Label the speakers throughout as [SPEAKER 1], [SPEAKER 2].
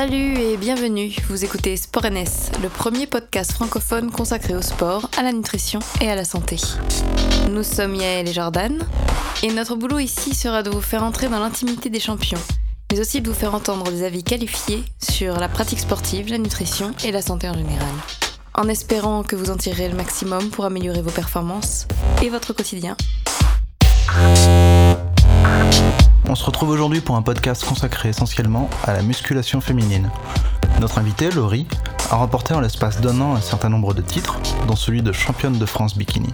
[SPEAKER 1] Salut et bienvenue, vous écoutez Sport NS, le premier podcast francophone consacré au sport, à la nutrition et à la santé. Nous sommes Yael et Jordan, et notre boulot ici sera de vous faire entrer dans l'intimité des champions, mais aussi de vous faire entendre des avis qualifiés sur la pratique sportive, la nutrition et la santé en général. En espérant que vous en tirerez le maximum pour améliorer vos performances et votre quotidien.
[SPEAKER 2] On se retrouve aujourd'hui pour un podcast consacré essentiellement à la musculation féminine. Notre invitée, Laurie, a remporté en l'espace d'un an un certain nombre de titres, dont celui de championne de France bikini.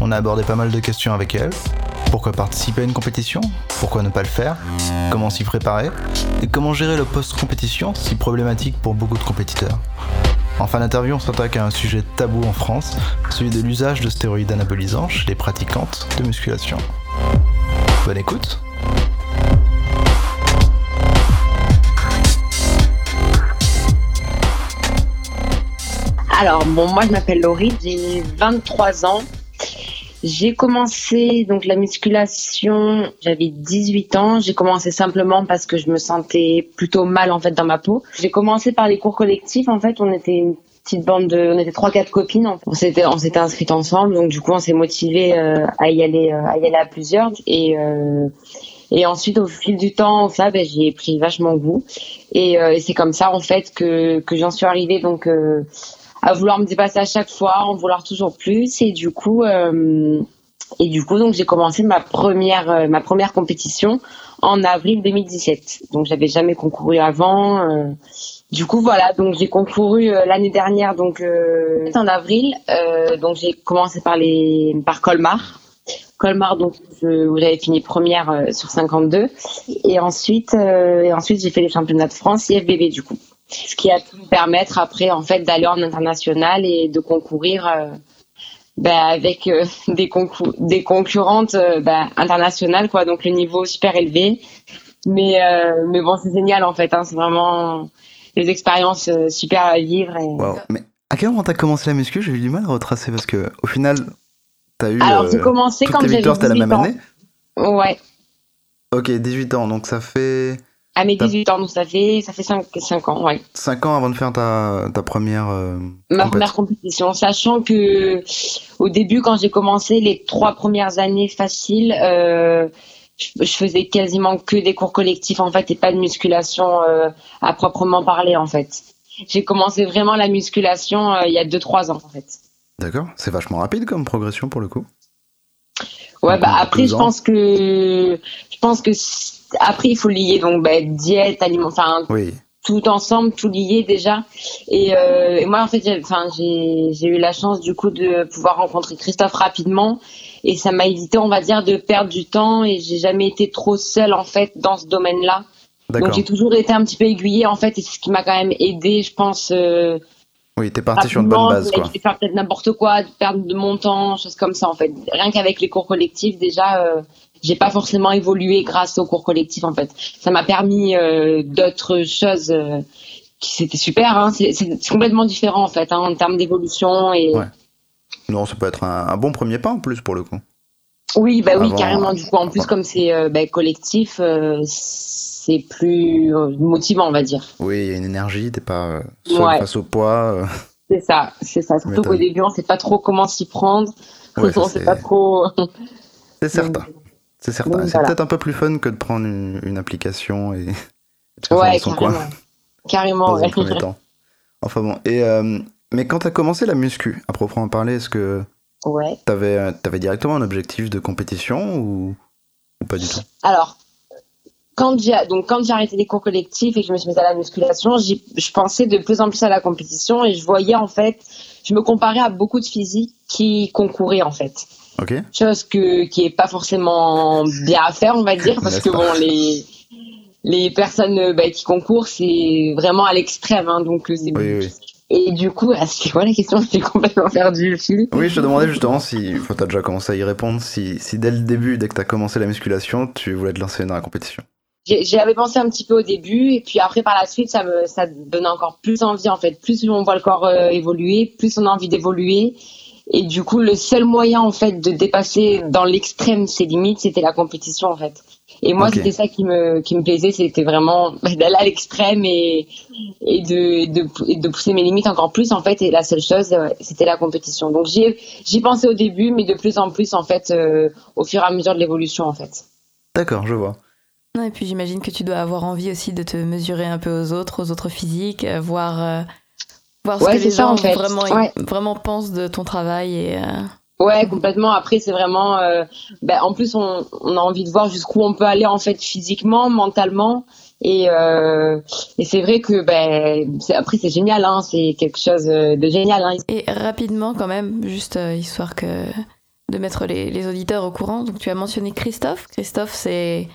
[SPEAKER 2] On a abordé pas mal de questions avec elle. Pourquoi participer à une compétition? Pourquoi ne pas le faire? Comment s'y préparer? Et comment gérer le post-compétition, si problématique pour beaucoup de compétiteurs? En fin d'interview, on s'attaque à un sujet tabou en France, celui de l'usage de stéroïdes anabolisants chez les pratiquantes de musculation. Bonne écoute
[SPEAKER 3] Alors, bon, moi, je m'appelle Laurie, j'ai 23 ans. J'ai commencé donc la musculation, j'avais 18 ans. J'ai commencé simplement parce que je me sentais plutôt mal en fait dans ma peau. J'ai commencé par les cours collectifs. En fait, on était une petite bande de, on était trois quatre copines. On s'était, on s'était inscrites ensemble. Donc du coup, on s'est motivé euh, à y aller, euh, à y aller à plusieurs. Et euh, et ensuite, au fil du temps, ça, ben, j'ai pris vachement goût. Et, et c'est comme ça en fait que que j'en suis arrivée donc à vouloir me dépasser à chaque fois, en vouloir toujours plus. Et du coup, euh, et du coup, donc j'ai commencé ma première euh, ma première compétition en avril 2017. Donc j'avais jamais concouru avant. Euh. du coup, voilà. Donc j'ai concouru l'année dernière, donc en avril. donc j'ai commencé par les par Colmar. Colmar, donc où j'avais fini première sur 52. Et ensuite, et ensuite j'ai fait les championnats de France IFBB du coup ce qui a pu me permettre après en fait d'aller en international et de concourir euh, ben, avec euh, des, des concurrentes euh, ben, internationales quoi. Donc le niveau super élevé. Mais mais bon c'est génial en fait hein, c'est vraiment des expériences super à vivre et...
[SPEAKER 2] mais à quel moment t'as commencé la muscu? J'ai eu du mal à retracer parce que au final t'as eu
[SPEAKER 3] alors j'ai commencé quand j'avais 18
[SPEAKER 2] la même
[SPEAKER 3] ans.
[SPEAKER 2] année?
[SPEAKER 3] Ouais.
[SPEAKER 2] Ok 18 ans. Donc ça fait
[SPEAKER 3] à mes 18 ans, donc ça fait, ça fait 5, 5 ans, ouais.
[SPEAKER 2] 5 ans avant de faire ta, ta première. Euh,
[SPEAKER 3] Ma première compétition, sachant que au début, quand j'ai commencé, les trois premières années faciles, euh, je, faisais quasiment que des cours collectifs en fait et pas de musculation euh, à proprement parler en fait. J'ai commencé vraiment la musculation il y a 2-3 ans en fait.
[SPEAKER 2] D'accord, c'est vachement rapide comme progression pour le coup.
[SPEAKER 3] Ouais, bah après, je pense que je pense que après, il faut lier donc bah, diète, aliment, enfin tout ensemble, tout lié déjà. Euh, et, moi, en fait, j'ai, enfin, j'ai, j'ai eu la chance du coup de pouvoir rencontrer Christophe rapidement, et ça m'a évité, on va dire, de perdre du temps. Et j'ai jamais été trop seule en fait dans ce domaine-là. Donc j'ai toujours été un petit peu aiguillée en fait, et c'est ce qui m'a quand même aidé, je pense. Euh,
[SPEAKER 2] oui, t'es parti sur une bonne base, quoi.
[SPEAKER 3] faire peut-être n'importe quoi, perdre de mon temps, choses comme ça, en fait. Rien qu'avec les cours collectifs, déjà, euh, j'ai pas forcément évolué grâce aux cours collectifs en fait. Ça m'a permis euh, d'autres choses euh, qui c'était super. Hein. C'est complètement différent en fait hein, en termes d'évolution et. Ouais.
[SPEAKER 2] Non, ça peut être un, bon premier pas en plus pour le coup.
[SPEAKER 3] Oui, bah oui, carrément. Du coup, en plus comme c'est euh, bah, collectif, c'est plus motivant, on va dire.
[SPEAKER 2] Oui, il y a une énergie. T'es pas seul face au poids.
[SPEAKER 3] C'est ça, c'est ça. Surtout qu'au début, on sait pas trop comment s'y prendre. on sait pas trop.
[SPEAKER 2] c'est certain. C'est certain. C'est peut-être un peu plus fun que de prendre une, application et,
[SPEAKER 3] ouais,
[SPEAKER 2] son
[SPEAKER 3] carrément.
[SPEAKER 2] coin.
[SPEAKER 3] Carrément,
[SPEAKER 2] ouais. temps. Enfin bon. Et, euh, mais quand tu as commencé la muscu, à proprement parler, est-ce que
[SPEAKER 3] ouais.
[SPEAKER 2] tu avais, avais, directement un objectif de compétition ou, ou pas du tout?
[SPEAKER 3] Alors, quand j'ai donc quand j'ai arrêté les cours collectifs et que je me suis mise à la musculation, je pensais de plus en plus à la compétition et je voyais en fait, je me comparais à beaucoup de physiques qui concouraient en fait. Chose que, qui est pas forcément bien à faire, on va dire, parce que bon, les, les personnes bah, qui concourent, c'est vraiment à l'extrême. Hein, donc,
[SPEAKER 2] oui, oui.
[SPEAKER 3] Et du coup, c'est quoi la question? J'ai complètement perdu le fil.
[SPEAKER 2] Oui, je te demandais justement si, tu as déjà commencé à y répondre, si, si dès le début, dès que tu as commencé la musculation, tu voulais te lancer dans la compétition.
[SPEAKER 3] J'y avais pensé un petit peu au début, et puis après, par la suite, ça me ça donne encore plus envie, en fait. Plus on voit le corps euh, évoluer, plus on a envie d'évoluer. Et du coup, le seul moyen en fait de dépasser dans l'extrême ses limites, c'était la compétition en fait. Et moi, c'était ça qui me, qui me plaisait, c'était vraiment d'aller à l'extrême et, et de, de, et de pousser mes limites encore plus, en fait. Et la seule chose, c'était la compétition. Donc, j'y j'y pensais au début, mais de plus en plus, en fait, euh, au fur et à mesure de l'évolution, en fait.
[SPEAKER 2] D'accord, je vois.
[SPEAKER 1] Non, Et puis j'imagine que tu dois avoir envie aussi de te mesurer un peu aux autres, aux autres physiques, euh, voir, euh, voir ce
[SPEAKER 3] Ouais,
[SPEAKER 1] que les
[SPEAKER 3] c'est ça,
[SPEAKER 1] gens
[SPEAKER 3] en fait.
[SPEAKER 1] vraiment,
[SPEAKER 3] Ouais.
[SPEAKER 1] vraiment pensent de ton travail. Et, euh,
[SPEAKER 3] Ouais, complètement. Après, c'est vraiment. euh, ben, en plus, on, on a envie de voir jusqu'où on peut aller en fait physiquement, mentalement. Et, euh, et c'est vrai que ben, après c'est génial, hein, c'est quelque chose de génial. Hein.
[SPEAKER 1] Et rapidement, quand même, juste euh, histoire que de mettre les, les auditeurs au courant. Donc, tu as mentionné Christophe. Christophe, c'est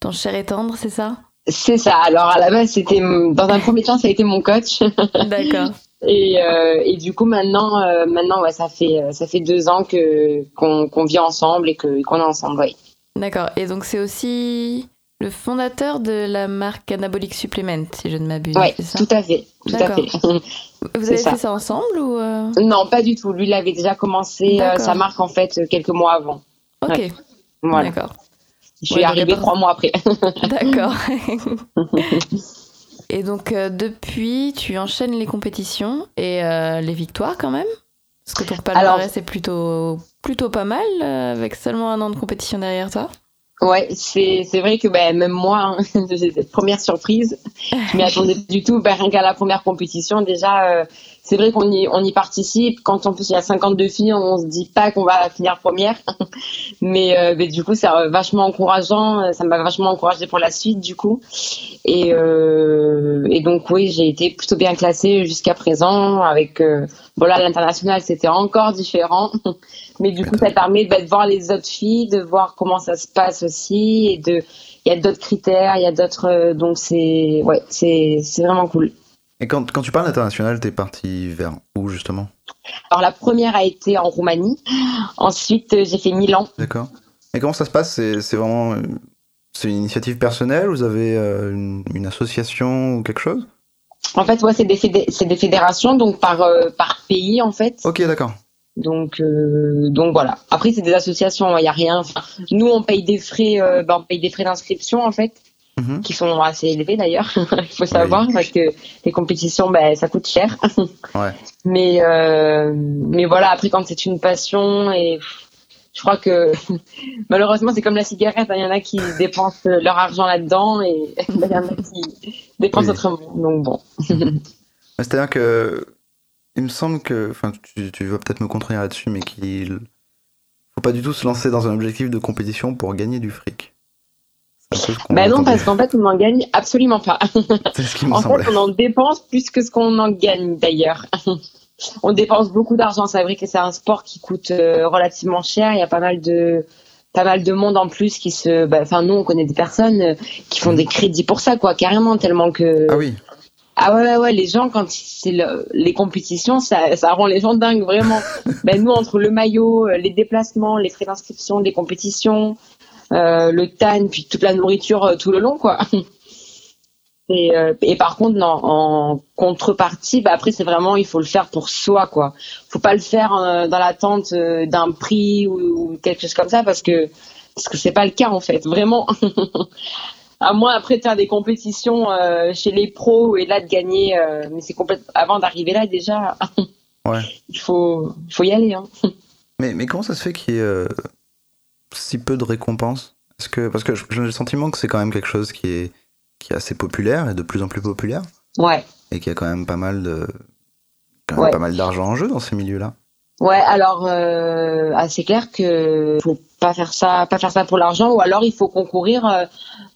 [SPEAKER 1] ton cher et tendre, c'est ça?
[SPEAKER 3] C'est ça. Alors à la base, c'était dans un premier temps, ça a été mon coach.
[SPEAKER 1] D'accord.
[SPEAKER 3] Et, euh, et du coup, maintenant, euh, maintenant, ouais, ça fait euh, ça fait deux ans que qu'on vit ensemble et que qu'on est ensemble. Ouais.
[SPEAKER 1] D'accord. Et donc, c'est aussi le fondateur de la marque Anabolic Supplement, si je ne m'abuse. Ça
[SPEAKER 3] tout à fait, tout à fait.
[SPEAKER 1] Vous avez
[SPEAKER 3] ça.
[SPEAKER 1] fait ça ensemble ou euh,
[SPEAKER 3] non, pas du tout. Lui, il avait déjà commencé sa marque en fait quelques mois avant.
[SPEAKER 1] Ok.
[SPEAKER 3] Ouais. Voilà.
[SPEAKER 1] D'accord.
[SPEAKER 3] Je suis
[SPEAKER 1] Ouais,
[SPEAKER 3] arrivée trois mois après.
[SPEAKER 1] D'accord. et donc, euh, depuis, tu enchaînes les compétitions et euh, les victoires quand même? Parce que ton palmarès est plutôt, plutôt pas mal, euh, avec seulement un an de compétition derrière toi.
[SPEAKER 3] Ouais, c'est c'est vrai que ben, même moi, hein, j'ai cette première surprise, je m'y attendais du tout. Rien qu'à la première compétition, déjà, c'est vrai qu'on y, on y participe. Quand en plus il y a 52 filles, on se dit pas qu'on va finir première. Mais, euh, du coup, c'est euh, vachement encourageant. Ça m'a vachement encouragé pour la suite, du coup. Et, euh, et donc, oui, j'ai été plutôt bien classée jusqu'à présent. Avec, euh, voilà, l'international, c'était encore différent. Mais du coup, ça permet bah, de voir les autres filles, de voir comment ça se passe aussi, et de, il y a d'autres critères, il y a d'autres, euh, donc c'est, ouais, c'est, c'est vraiment cool.
[SPEAKER 2] Et quand, quand tu parles international, t'es parti vers où justement?
[SPEAKER 3] Alors la première a été en Roumanie, ensuite euh, j'ai fait Milan.
[SPEAKER 2] D'accord. Et comment ça se passe? C'est vraiment. euh, C'est une initiative personnelle? Vous avez euh, une, une association ou quelque chose?
[SPEAKER 3] En fait, ouais, c'est des, fédé- des fédérations, donc par, euh, par pays en fait.
[SPEAKER 2] Ok, d'accord.
[SPEAKER 3] Donc, euh, donc voilà. Après, c'est des associations, il n'y a rien. Enfin, nous, on paye des frais, euh, bah, on paye des frais d'inscription en fait.
[SPEAKER 2] Mhm.
[SPEAKER 3] qui sont assez élevés d'ailleurs, il faut savoir, parce que les compétitions, ben, ça coûte cher.
[SPEAKER 2] Ouais.
[SPEAKER 3] Mais, euh, mais voilà, après, quand c'est une passion, et je crois que malheureusement, c'est comme la cigarette, hein, il y en a qui dépensent leur argent là-dedans et il y en a qui dépensent
[SPEAKER 2] Oui.
[SPEAKER 3] autrement. Donc bon.
[SPEAKER 2] C'est-à-dire que. Il me semble que. Enfin, tu, tu vas peut-être me contredire là-dessus, mais qu'il. Faut pas du tout se lancer dans un objectif de compétition pour gagner du fric. A
[SPEAKER 3] non, parce qu'en fait, on n'en gagne absolument pas.
[SPEAKER 2] Ce
[SPEAKER 3] En
[SPEAKER 2] semblait.
[SPEAKER 3] fait, on en dépense plus que ce qu'on en gagne d'ailleurs. on dépense beaucoup d'argent. C'est vrai que c'est un sport qui coûte euh, relativement cher. Il y a pas mal de pas mal de monde en plus qui se. bah, Enfin, nous, on connaît des personnes euh, qui font des crédits pour ça, quoi, carrément, tellement que.
[SPEAKER 2] Ah oui.
[SPEAKER 3] Ah ouais, ouais, ouais, les gens, quand c'est le- les compétitions, ça, ça rend les gens dingues, vraiment. ben, nous, entre le maillot, euh, les déplacements, les frais d'inscription, les compétitions, le tan, puis toute la nourriture euh, tout le long, quoi. Et, euh, et par contre, non, en contrepartie, bah après, c'est vraiment, il faut le faire pour soi, quoi. Faut pas le faire euh, dans l'attente euh, d'un prix ou, ou quelque chose comme ça, parce que parce que c'est pas le cas, en fait, vraiment. à moins après de faire des compétitions euh, chez les pros et là de gagner, euh, mais c'est complètement avant d'arriver là déjà.
[SPEAKER 2] Ouais.
[SPEAKER 3] Il faut, il faut y aller. Hein.
[SPEAKER 2] Mais, mais comment ça se fait qu'il y ait euh, si peu de récompenses Est-ce que, Parce que j'ai le sentiment que c'est quand même quelque chose qui est, qui est assez populaire et de plus en plus populaire,
[SPEAKER 3] Ouais.
[SPEAKER 2] et qu'il y a quand même pas mal de quand même
[SPEAKER 3] Ouais.
[SPEAKER 2] pas mal d'argent en jeu dans ces milieux-là.
[SPEAKER 3] Ouais, alors euh, ah, c'est clair que faut pas faire ça, pas faire ça pour l'argent, ou alors il faut concourir euh,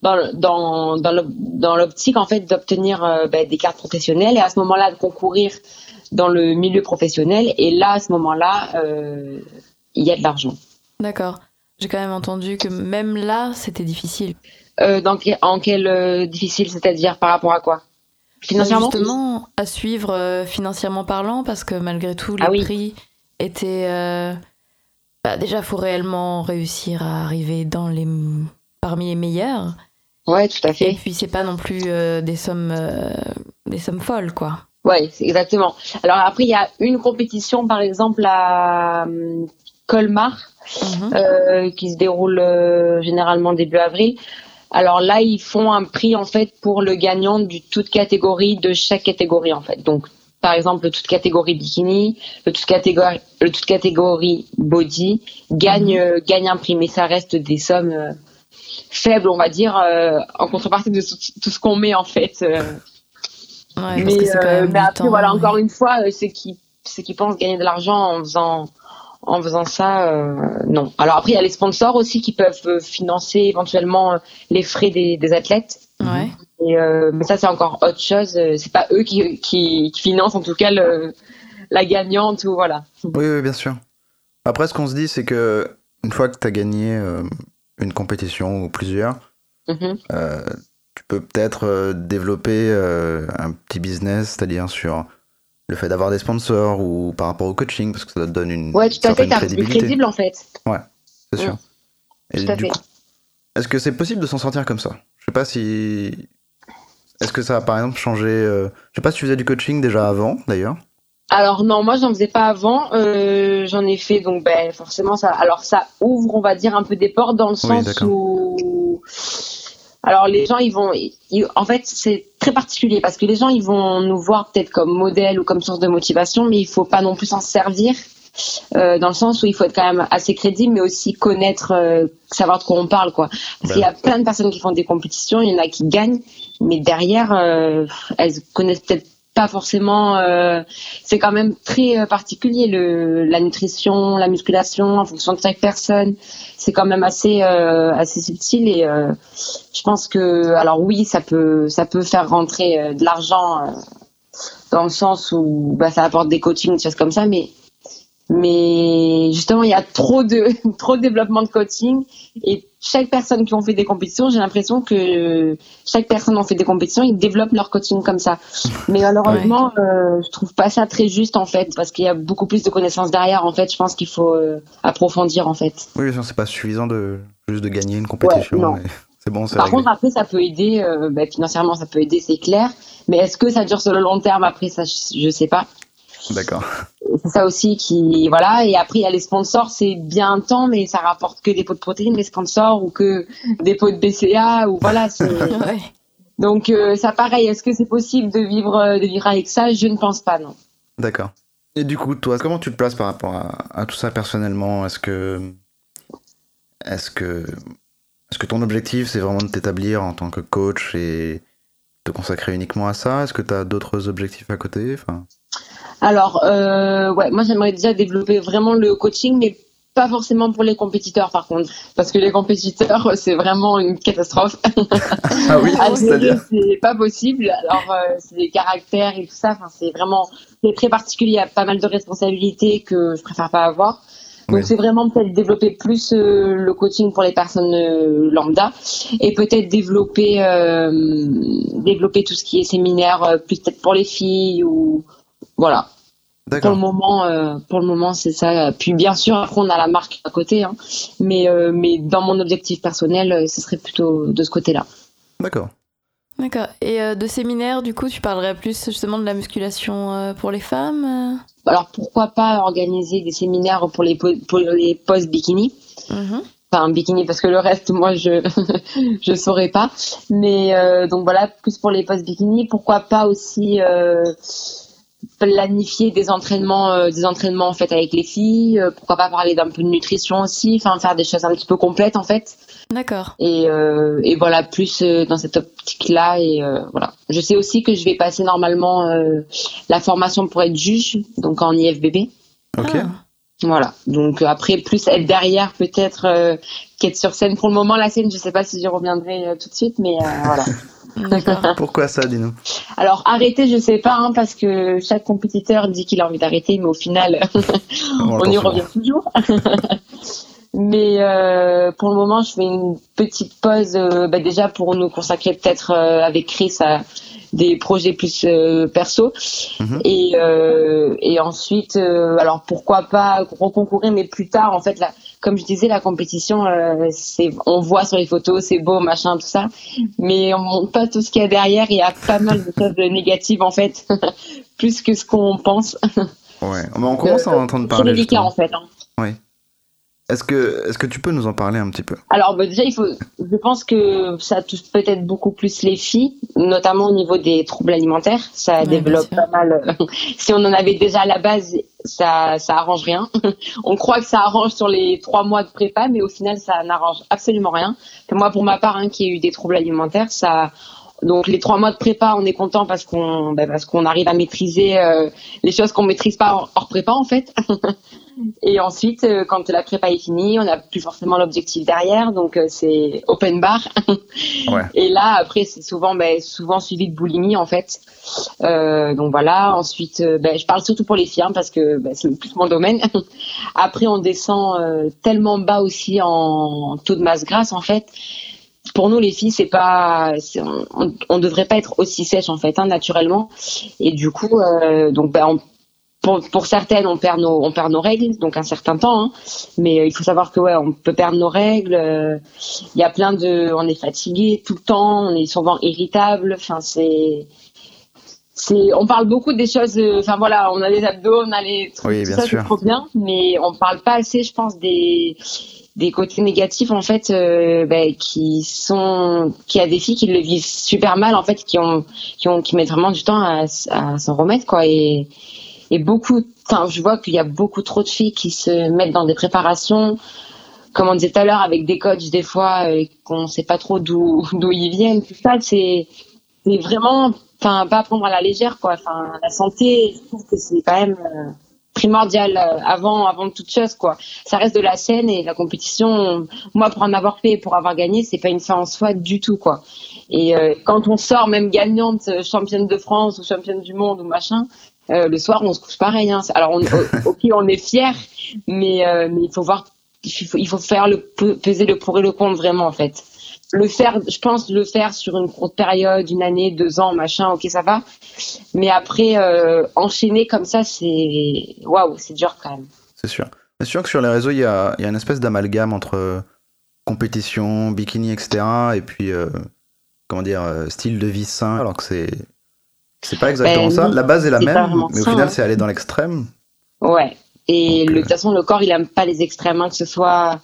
[SPEAKER 3] dans dans dans l'optique en fait d'obtenir euh, ben, des cartes professionnelles et à ce moment-là de concourir dans le milieu professionnel et là à ce moment-là euh, il y a de l'argent.
[SPEAKER 1] D'accord. J'ai quand même entendu que même là, c'était difficile.
[SPEAKER 3] Euh, dans en quel euh, difficile, c'est-à-dire par rapport à quoi? Financièrement?
[SPEAKER 1] Justement, à suivre euh, financièrement parlant, parce que malgré tout, les
[SPEAKER 3] Ah oui.
[SPEAKER 1] prix étaient. euh, bah, déjà, faut réellement réussir à arriver dans les parmi les meilleurs.
[SPEAKER 3] Ouais, tout à
[SPEAKER 1] Et
[SPEAKER 3] fait.
[SPEAKER 1] puis, c'est pas non plus euh, des sommes euh, des sommes folles, quoi.
[SPEAKER 3] Ouais, exactement. Alors après, il y a une compétition, par exemple à hum, Colmar,
[SPEAKER 1] Mhm.
[SPEAKER 3] euh, qui se déroule euh, généralement début avril. Alors là, ils font un prix en fait pour le gagnant du toute catégorie de chaque catégorie en fait. Donc par exemple, le toute catégorie bikini, le toute catégorie, le toute catégorie body gagne, euh, gagne un prix, mais ça reste des sommes euh, faibles, on va dire, en contrepartie de tout, ce qu'on met en fait.
[SPEAKER 1] parce
[SPEAKER 3] mais,
[SPEAKER 1] que c'est quand même
[SPEAKER 3] mais
[SPEAKER 1] du
[SPEAKER 3] après,
[SPEAKER 1] temps,
[SPEAKER 3] voilà,
[SPEAKER 1] ouais.
[SPEAKER 3] encore une fois, ceux qui, ceux qui pensent gagner de l'argent en faisant, en faisant ça, euh, non. Alors après, il y a les sponsors aussi qui peuvent euh, financer éventuellement euh, les frais des, des athlètes.
[SPEAKER 1] Ouais.
[SPEAKER 3] Et, euh, mais ça, c'est encore autre chose. C'est pas eux qui, qui, qui financent en tout cas le, la gagnante ou voilà.
[SPEAKER 2] Oui, oui, bien sûr. Après, ce qu'on se dit, c'est que une fois que tu as gagné euh, une compétition ou plusieurs,
[SPEAKER 3] Mhm.
[SPEAKER 2] euh, tu peux peut-être développer euh, un petit business, c'est-à-dire sur le fait d'avoir des sponsors ou par rapport au coaching, parce que ça te donne une
[SPEAKER 3] Ouais, tout à fait. T'as crédible en fait.
[SPEAKER 2] C'est sûr.
[SPEAKER 3] Tout à fait.
[SPEAKER 2] est-ce que c'est possible de s'en sortir comme ça? Je sais pas si. Est-ce que ça a par exemple changé euh, Je sais pas si tu faisais du coaching déjà avant, d'ailleurs.
[SPEAKER 3] Alors non, moi j'en faisais pas avant. Euh, j'en ai fait donc ben forcément ça. Alors ça ouvre, on va dire un peu des portes dans le sens où. Alors les gens ils vont, ils- en fait c'est très particulier parce que les gens ils vont nous voir peut-être comme modèle ou comme source de motivation, mais il faut pas non plus s'en servir. euh, dans le sens où il faut être quand même assez crédible, mais aussi connaître, euh, savoir de quoi on parle, quoi. Parce
[SPEAKER 2] Ben.
[SPEAKER 3] qu'il y a plein de personnes qui font des compétitions, il y en a qui gagnent, mais derrière, euh, elles connaissent peut-être pas forcément. euh, c'est quand même très euh, particulier le, la nutrition, la musculation en fonction de chaque personne. C'est quand même assez euh, assez subtil et euh, je pense que alors oui, ça peut ça peut faire rentrer euh, de l'argent euh, dans le sens où bah, ça apporte des coachings, des choses comme ça, mais mais justement il y a trop de trop de développement de coaching et chaque personne qui ont fait des compétitions, j'ai l'impression que chaque personne en fait des compétitions, ils développent leur coaching comme ça. Mais malheureusement, euh, je trouve pas ça très juste en fait, parce qu'il y a beaucoup plus de connaissances derrière. En fait, je pense qu'il faut euh, approfondir en fait.
[SPEAKER 2] Oui, bien sûr, c'est pas suffisant de juste de gagner une compétition.
[SPEAKER 3] non.
[SPEAKER 2] mais c'est bon, c'est
[SPEAKER 3] Par
[SPEAKER 2] réglé.
[SPEAKER 3] contre, après, ça peut aider, euh, bah, financièrement, ça peut aider, c'est clair. Mais est-ce que ça dure sur le long terme Après, ça, je je sais pas.
[SPEAKER 2] D'accord.
[SPEAKER 3] C'est ça aussi qui, voilà. Et après, il y a les sponsors, c'est bien un temps, mais ça rapporte que des pots de protéines, les sponsors, ou que des pots de BCA, ou voilà. c'est-
[SPEAKER 1] Ouais.
[SPEAKER 3] Donc, euh, ça, pareil. Est-ce que c'est possible de vivre, euh, de vivre avec ça? Je ne pense pas, non.
[SPEAKER 2] D'accord. Et du coup, toi, comment tu te places par rapport à, à tout ça personnellement? Est-ce que, est-ce que, est-ce que ton objectif c'est vraiment de t'établir en tant que coach et te consacrer uniquement à ça? Est-ce que tu as d'autres objectifs à côté? Enfin...
[SPEAKER 3] Alors, euh, ouais, moi j'aimerais déjà développer vraiment le coaching, mais pas forcément pour les compétiteurs par contre, parce que les compétiteurs c'est vraiment une catastrophe.
[SPEAKER 2] Ah oui, c'est-à-dire
[SPEAKER 3] c'est pas possible. Alors euh, c'est des caractères et tout ça. Enfin, c'est vraiment c'est très particulier. Il y a pas mal de responsabilités que je préfère pas avoir. Donc
[SPEAKER 2] Oui.
[SPEAKER 3] c'est vraiment peut-être développer plus euh, le coaching pour les personnes euh, lambda et peut-être développer euh, développer tout ce qui est séminaire plus peut-être pour les filles ou voilà. Pour le
[SPEAKER 2] D'accord.
[SPEAKER 3] moment, euh, pour le moment, c'est ça. Puis bien sûr, après on a la marque à côté, hein. mais euh, mais dans mon objectif personnel, euh, ce serait plutôt de ce côté-là.
[SPEAKER 2] D'accord.
[SPEAKER 1] D'accord. Et euh, de séminaire, du coup, tu parlerais plus justement de la musculation euh, pour les femmes euh?
[SPEAKER 3] Alors pourquoi pas organiser des séminaires pour les po- pour les post bikini,
[SPEAKER 1] Mhm.
[SPEAKER 3] enfin bikini parce que le reste, moi je je saurais pas. Mais euh, donc voilà, plus pour les post bikini. Pourquoi pas aussi euh, planifier des entraînements, euh, des entraînements en fait avec les filles. euh, pourquoi pas parler d'un peu de nutrition aussi, enfin faire des choses un petit peu complètes en fait.
[SPEAKER 1] D'accord.
[SPEAKER 3] et, euh, et voilà plus euh, dans cette optique là et euh, voilà je sais aussi que je vais passer normalement euh, la formation pour être juge donc en IFBB
[SPEAKER 2] Ok.
[SPEAKER 1] Ah.
[SPEAKER 3] voilà donc euh, après plus être derrière peut-être euh, qu'être sur scène pour le moment la scène je sais pas si j'y reviendrai euh, tout de suite mais euh, voilà
[SPEAKER 1] D'accord.
[SPEAKER 2] Pourquoi ça, dis-nous?
[SPEAKER 3] Alors arrêter je sais pas hein, parce que chaque compétiteur dit qu'il a envie d'arrêter mais au final on y revient toujours. Mais euh, pour le moment, je fais une petite pause, euh, bah, déjà pour nous consacrer peut-être euh, avec Chris à des projets plus perso.
[SPEAKER 2] Mhm.
[SPEAKER 3] Et, et ensuite, alors pourquoi pas reconcourir, mais plus tard, en fait, là, comme je disais, la compétition, euh, c'est, on voit sur les photos, c'est beau, machin, tout ça, mais on montre pas tout ce qu'il y a derrière. Il y a pas mal de choses négatives, en fait, plus que ce qu'on pense.
[SPEAKER 2] Ouais. Mais on commence à en entendre
[SPEAKER 3] C'est
[SPEAKER 2] parler.
[SPEAKER 3] délicat,
[SPEAKER 2] justement.
[SPEAKER 3] en fait. hein.
[SPEAKER 2] Est-ce que, est-ce que tu peux nous en parler un petit peu?
[SPEAKER 3] Alors bah, déjà, il faut, je pense que ça touche peut-être beaucoup plus les filles, notamment au niveau des troubles alimentaires. Ça développe pas mal. si on en avait déjà à la base, ça, ça arrange rien. on croit que ça arrange sur les trois mois de prépa, mais au final, ça n'arrange absolument rien. moi, pour ma part, hein, qui ai eu des troubles alimentaires, ça donc les trois mois de prépa, on est content parce qu'on ben, parce qu'on arrive à maîtriser euh, les choses qu'on maîtrise pas hors, prépa en fait. Et ensuite, euh, quand la prépa est finie, on n'a plus forcément l'objectif derrière, donc euh, c'est open bar. ouais. Et là, après, c'est souvent ben, souvent suivi de boulimie en fait. donc voilà. Ensuite, ben, je parle surtout pour les filles hein, parce que ben, c'est plus mon domaine. après, on descend tellement bas aussi en taux de masse grasse en fait pour nous les filles c'est pas on, on, devrait pas être aussi sèche en fait hein, naturellement et du coup euh, donc ben, pour, certaines on perd nos on perd nos règles donc un certain temps hein. mais euh, il faut savoir que ouais on peut perdre nos règles euh, il y a plein de on est fatigué tout le temps on est souvent irritable enfin c'est c'est on parle beaucoup des choses enfin voilà on a les abdos on a les
[SPEAKER 2] oui, bien ça c'est
[SPEAKER 3] trop bien mais on parle pas assez je pense des des côtés négatifs en fait euh, bah, qui sont qui a des filles qui le vivent super mal en fait qui ont qui ont qui mettent vraiment du temps à, à s'en remettre quoi et et beaucoup je vois qu'il y a beaucoup trop de filles qui se mettent dans des préparations comme on disait tout à l'heure avec des coachs des fois euh, qu'on sait pas trop d'où ils viennent tout ça c'est vraiment enfin pas prendre à la légère quoi enfin la santé je trouve que c'est quand même euh, primordial euh, avant avant toute chose quoi. Ça reste de la scène et la compétition. Moi pour en avoir fait et pour avoir gagné, c'est pas une fin en soi du tout quoi. Et euh, quand on sort même gagnante, championne de France ou championne du monde ou machin, le soir on se couche pareil. Hein. Alors on, ok on est fier, mais mais il faut voir, il faut, il faire le peser le pour et le contre vraiment en fait le faire, je pense le faire sur une courte période, une année, deux ans, machin, ok, ça va. Mais après, euh, enchaîner comme ça, c'est waouh, c'est dur quand même.
[SPEAKER 2] C'est sûr. C'est sûr que sur les réseaux, il y a, y a, une espèce d'amalgame entre euh, compétition, bikini, etc. Et puis, euh, comment dire, style de vie sain, alors que c'est. C'est pas exactement ben ça. La base est la même, mais au final, hein. c'est aller dans l'extrême.
[SPEAKER 3] Ouais. Et de toute façon, le corps, il aime pas les extrêmes, hein, que ce soit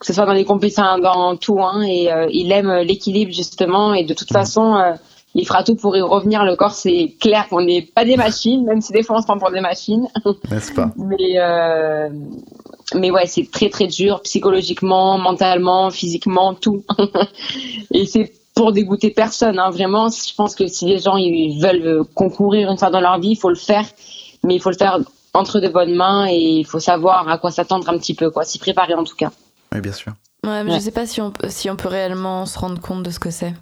[SPEAKER 3] que ce soit dans les compétitions, dans tout, hein, et euh, il aime l'équilibre justement, et de toute mm. façon, euh, il fera tout pour y revenir. Le corps, c'est clair qu'on n'est pas des machines, même si des fois on se prend pour des machines.
[SPEAKER 2] N'est-ce pas?
[SPEAKER 3] Mais euh, mais ouais, c'est très très dur psychologiquement, mentalement, physiquement, tout. et c'est pour dégoûter personne, hein, vraiment. Je pense que si les gens ils veulent concourir une fois dans leur vie, il faut le faire, mais il faut le faire entre de bonnes mains et il faut savoir à quoi s'attendre un petit peu, quoi, s'y préparer en tout cas.
[SPEAKER 2] Oui, bien sûr.
[SPEAKER 1] Ouais, mais je sais pas si on, si on peut réellement se rendre compte de ce que c'est.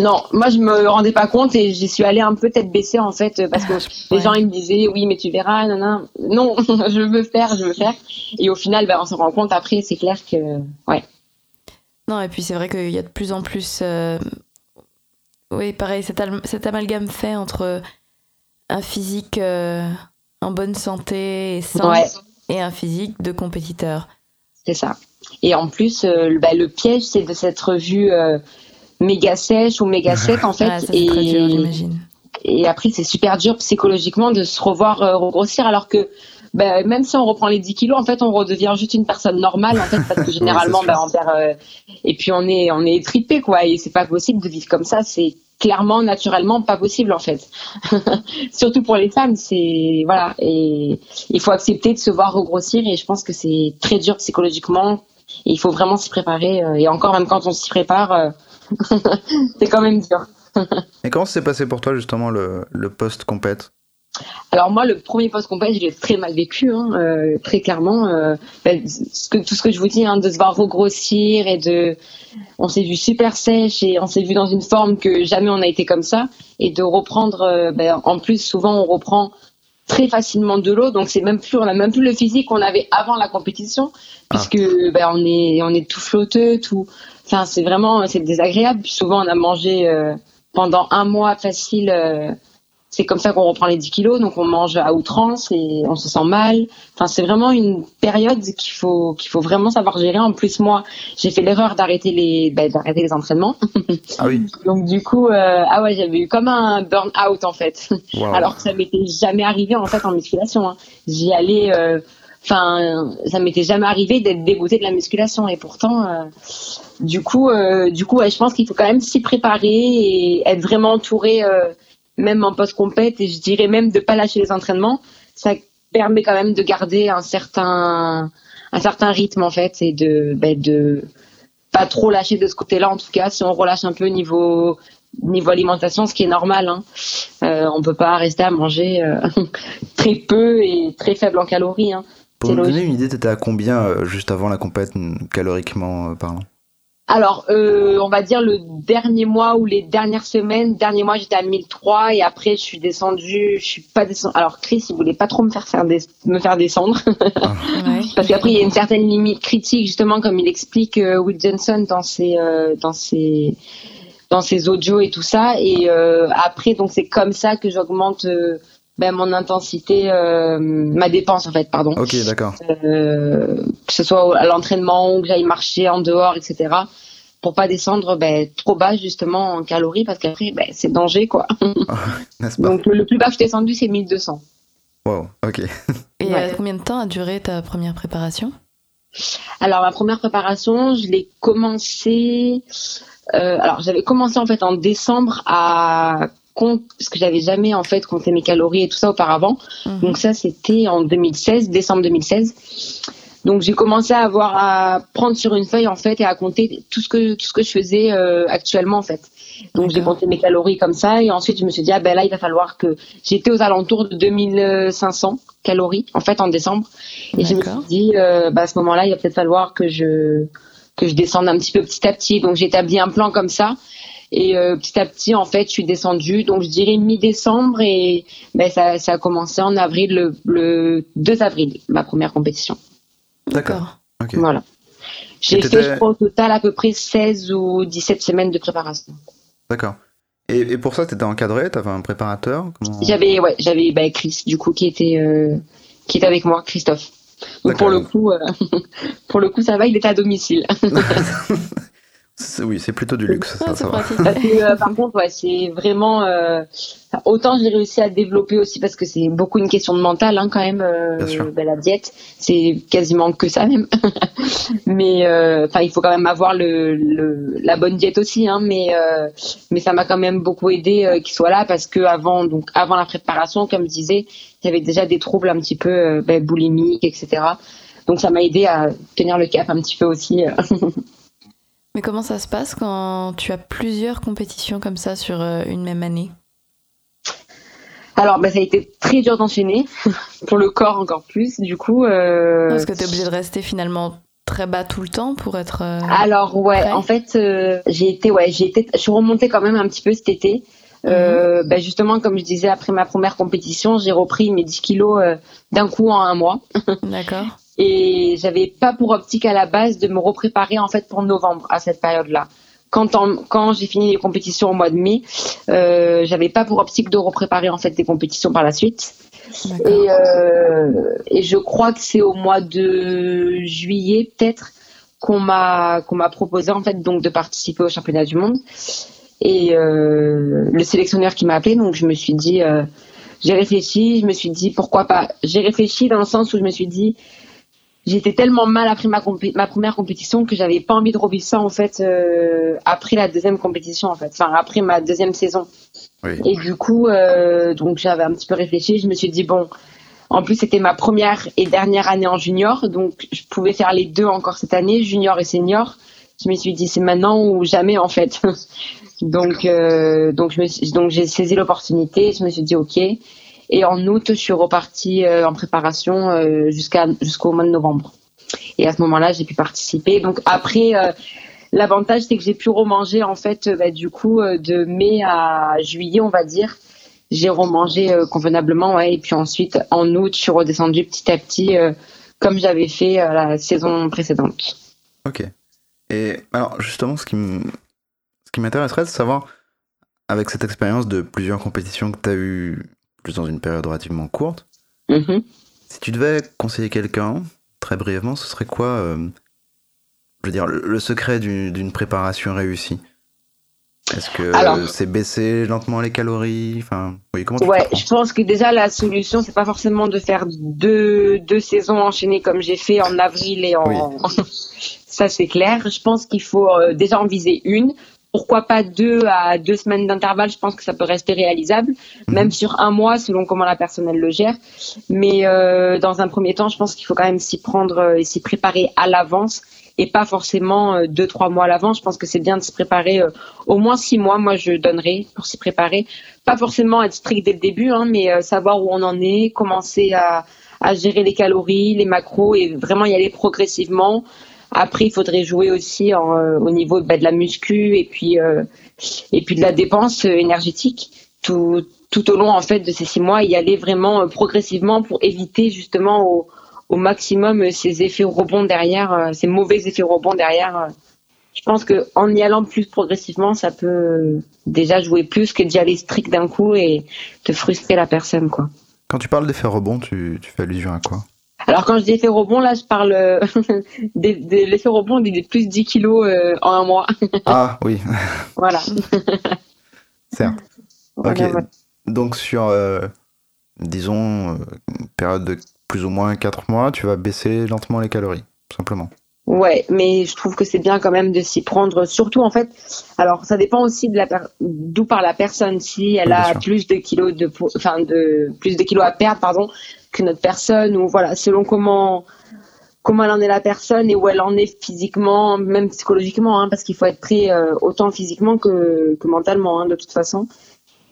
[SPEAKER 3] Non, moi je me rendais pas compte et j'y suis allée un peu tête baissée en fait parce que les gens ils me disaient oui mais tu verras non non je veux faire je veux faire et au final ben, on se rend compte après c'est clair que ouais.
[SPEAKER 1] Non et puis c'est vrai qu'il y a de plus en plus euh, oui pareil cet, cet, amalgame fait entre un physique euh, en bonne santé et sain et un physique de compétiteur.
[SPEAKER 3] C'est ça. Et en plus, euh, bah, le piège, c'est de s'être vu euh, méga sèche ou méga sec, en fait.
[SPEAKER 1] et, dur,
[SPEAKER 3] et après, c'est super dur psychologiquement de se revoir euh, regrossir, alors que bah, même si on reprend les 10 kilos, en fait, on redevient juste une personne normale, en fait, parce que généralement, bah, on perd. et puis, on est, on est tripé, quoi. Et c'est pas possible de vivre comme ça. C'est clairement, naturellement, pas possible, en fait. Surtout pour les femmes, c'est. Voilà. Et il faut accepter de se voir regrossir, et je pense que c'est très dur psychologiquement il faut vraiment s'y préparer. Euh, et encore, même quand on s'y prépare, euh, c'est quand même dur.
[SPEAKER 2] et comment s'est passé pour toi justement le, le post-compète?
[SPEAKER 3] Alors moi, le premier post-compète, je l'ai très mal vécu, hein, euh, très clairement. Ben, ce que, tout ce que je vous dis, hein, de se voir regrossir et de, on s'est vu super sèche et on s'est vu dans une forme que jamais on a été comme ça et de reprendre. Ben, en plus, souvent on reprend très facilement de l'eau, donc c'est même plus, on a même plus le physique qu'on avait avant la compétition, ah. puisque ben, on est, on est tout flotteux, tout. Enfin, c'est vraiment, c'est désagréable. souvent, on a mangé euh, pendant un mois facile. C'est comme ça qu'on reprend les 10 kilos, donc on mange à outrance et on se sent mal. Enfin, c'est vraiment une période qu'il faut qu'il faut vraiment savoir gérer. En plus, moi, j'ai fait l'erreur d'arrêter les ben, d'arrêter les entraînements.
[SPEAKER 2] Ah oui.
[SPEAKER 3] donc du coup, euh, ah ouais, j'avais eu comme un burn out en fait. Alors que ça m'était jamais arrivé en fait en musculation. Hein. J'y allais. Euh, enfin, ça m'était jamais arrivé d'être dégoûté de la musculation. Et pourtant, euh, du coup, euh, du coup, je pense qu'il faut quand même s'y préparer et être vraiment entouré, euh, même en post-compète. Et je dirais même de pas lâcher les entraînements. Ça permet quand même de garder un certain, un certain rythme en fait et de, ben, de pas trop lâcher de ce côté-là. En tout cas, si on relâche un peu niveau niveau alimentation, ce qui est normal. Hein. Euh, on peut pas rester à manger euh, très peu et très faible en calories. Hein.
[SPEAKER 2] Pour nous donner une idée, tu étais à combien euh, juste avant la compète, caloriquement parlant?
[SPEAKER 3] Alors, on va dire le dernier mois ou les dernières semaines. Dernier mois, j'étais à 1003 et après, je suis descendue. Je suis pas descendue. Alors, Chris, il voulait pas trop me faire, faire me faire descendre ah. parce qu'après, il y a une certaine limite critique, justement, comme il explique Will Johnson dans ses dans ses dans ses audios et tout ça. Et euh, après, donc c'est comme ça que j'augmente euh, ben, mon intensité, euh, ma dépense en fait, pardon.
[SPEAKER 2] Ok, d'accord.
[SPEAKER 3] que ce soit à l'entraînement ou que j'aille marcher en dehors, etc. Pour pas descendre ben, trop bas justement en calories parce qu'après ben, c'est danger quoi. donc le plus bas que je suis descendu c'est 1200.
[SPEAKER 2] Wow, ok.
[SPEAKER 1] Et combien de temps a duré ta première préparation?
[SPEAKER 3] Alors ma première préparation, je l'ai commencé euh, alors j'avais commencé en fait en décembre à compte parce que j'avais jamais en fait compté mes calories et tout ça auparavant. Mhm. Donc ça c'était en 2016, décembre 2016. Donc j'ai commencé à avoir à prendre sur une feuille en fait et à compter tout ce que tout ce que je faisais euh, actuellement en fait. Donc j'ai compté mes calories comme ça et ensuite je me suis dit ah ben là il va falloir que j'étais aux alentours de 2500 calories en fait en décembre et je me suis dit euh, bah, à ce moment-là il va peut-être falloir que je que je descende un petit peu petit à petit. Donc j'ai établi un plan comme ça. Et euh, petit à petit, en fait, je suis descendue. Donc je dirais mi-décembre et ben, ça, ça, a commencé en avril, le, 2 avril, ma première compétition.
[SPEAKER 2] D'accord.
[SPEAKER 3] Voilà. J'ai fait, je crois, au total à peu près 16 ou 17 semaines de préparation.
[SPEAKER 2] D'accord. Et, pour ça, tu étais encadré Tu avais un préparateur
[SPEAKER 3] J'avais ouais, j'avais ben, Chris, du coup, qui était, euh, qui était avec moi, Christophe. Donc pour le coup, euh, pour le coup, ça va, il est à domicile.
[SPEAKER 2] oui, c'est plutôt du luxe, ça, ça va.
[SPEAKER 3] Euh, par contre, ouais, c'est vraiment euh, autant j'ai réussi à développer aussi parce que c'est beaucoup une question de mental hein, quand même. Ben, la diète, c'est quasiment que ça même. mais enfin, il faut quand même avoir le, le, la bonne diète aussi. Hein, mais mais ça m'a quand même beaucoup aidé qu'il soit là parce que avant donc avant la préparation, comme je disais, il y avait déjà des troubles un petit peu euh, ben, boulimiques, etc. Donc ça m'a aidé à tenir le cap un petit peu aussi. Euh.
[SPEAKER 1] Mais comment ça se passe quand tu as plusieurs compétitions comme ça sur euh, une même année?
[SPEAKER 3] Alors, ben, ça a été très dur d'enchaîner, pour le corps encore plus, du coup.
[SPEAKER 1] Parce que tu es obligé de rester finalement très bas tout le temps pour être.
[SPEAKER 3] Alors, ouais, en fait, j'ai été, ouais, j'ai été, je suis remontée quand même un petit peu cet été. Euh, ben justement, comme je disais, après ma première compétition, j'ai repris mes 10 kilos euh, d'un coup en un mois.
[SPEAKER 1] D'accord.
[SPEAKER 3] Et j'avais pas pour optique à la base de me repréparer en fait pour novembre à cette période-là. Quand, quand j'ai fini les compétitions au mois de mai, euh, j'avais pas pour optique de repréparer en fait des compétitions par la suite. Et, euh, et je crois que c'est au mois de juillet peut-être qu'on m'a qu'on m'a proposé en fait donc de participer au championnat du monde et euh, le sélectionneur qui m'a appelé. Donc je me suis dit, euh, j'ai réfléchi, je me suis dit pourquoi pas. J'ai réfléchi dans le sens où je me suis dit, j'étais tellement mal après ma, ma première compétition que j'avais pas envie de revivre ça en fait euh, après la deuxième compétition en fait, enfin après ma deuxième saison. Oui. Et du coup, euh, donc j'avais un petit peu réfléchi, je me suis dit bon. En plus, c'était ma première et dernière année en junior, donc je pouvais faire les deux encore cette année, junior et senior. Je me suis dit c'est maintenant ou jamais en fait. Donc, euh, donc, je donc j'ai saisi l'opportunité. Je me suis dit OK. Et en août, je suis repartie euh, en préparation euh, jusqu'à jusqu'au mois de novembre. Et à ce moment-là, j'ai pu participer. Donc après, l'avantage c'est que j'ai pu remanger en fait, bah, du coup, de mai à juillet, on va dire. J'ai remangé convenablement, ouais. Et puis ensuite, en août, je suis redescendue petit à petit, comme j'avais fait la saison précédente.
[SPEAKER 2] Ok. Et alors justement, ce qui m'intéresserait, c'est de savoir, avec cette expérience de plusieurs compétitions que tu as eues plus dans une période relativement courte,
[SPEAKER 3] mm-hmm.
[SPEAKER 2] si tu devais conseiller quelqu'un, très brièvement, ce serait quoi, euh, je veux dire, le, secret d'une préparation réussie? Est-ce que c'est baisser lentement les calories? Enfin,
[SPEAKER 3] oui, comment Ouais, je pense que déjà la solution, c'est pas forcément de faire deux, deux saisons enchaînées comme j'ai fait en avril et en. Ça, c'est clair. Je pense qu'il faut euh, déjà en viser une. Pourquoi pas deux à deux semaines d'intervalle Je pense que ça peut rester réalisable, mhm. même sur un mois, selon comment la personne elle le gère. Mais euh, dans un premier temps, je pense qu'il faut quand même s'y prendre euh, et s'y préparer à l'avance et pas forcément euh, deux trois mois à l'avance. Je pense que c'est bien de se préparer euh, au moins six mois. Moi, je donnerais pour s'y préparer. Pas forcément être strict dès le début, hein, mais euh, savoir où on en est, commencer à, à gérer les calories, les macros et vraiment y aller progressivement. Après, il faudrait jouer aussi au niveau bah, de la muscu et puis et puis de la dépense énergétique tout tout au long en fait de ces six mois, y aller vraiment progressivement pour éviter justement au, maximum ces effets rebonds derrière, euh, ces mauvais effets rebonds derrière. Euh. Je pense que en y allant plus progressivement, ça peut déjà jouer plus que d'y aller strict d'un coup et te frustrer la personne.
[SPEAKER 2] Quand tu parles d'effets rebonds, tu fais allusion à quoi?
[SPEAKER 3] Alors quand je dis effet rebond, là je parle de, l'effet rebond des plus 10 kilos euh, en un mois.
[SPEAKER 2] ah oui.
[SPEAKER 3] voilà.
[SPEAKER 2] Certes. ok. Donc sur, disons, une période de plus ou moins 4 mois, tu vas baisser lentement les calories, tout simplement.
[SPEAKER 3] Ouais, mais je trouve que c'est bien quand même de s'y prendre, surtout en fait. Alors, ça dépend aussi de la d'où par la personne. Si elle a plus de kilos de, enfin de plus de kilos à perdre, pardon, que notre personne, ou voilà, selon comment comment elle en est la personne et où elle en est physiquement, même psychologiquement, hein, parce qu'il faut être prêt euh, autant physiquement que, que mentalement, hein, de toute façon.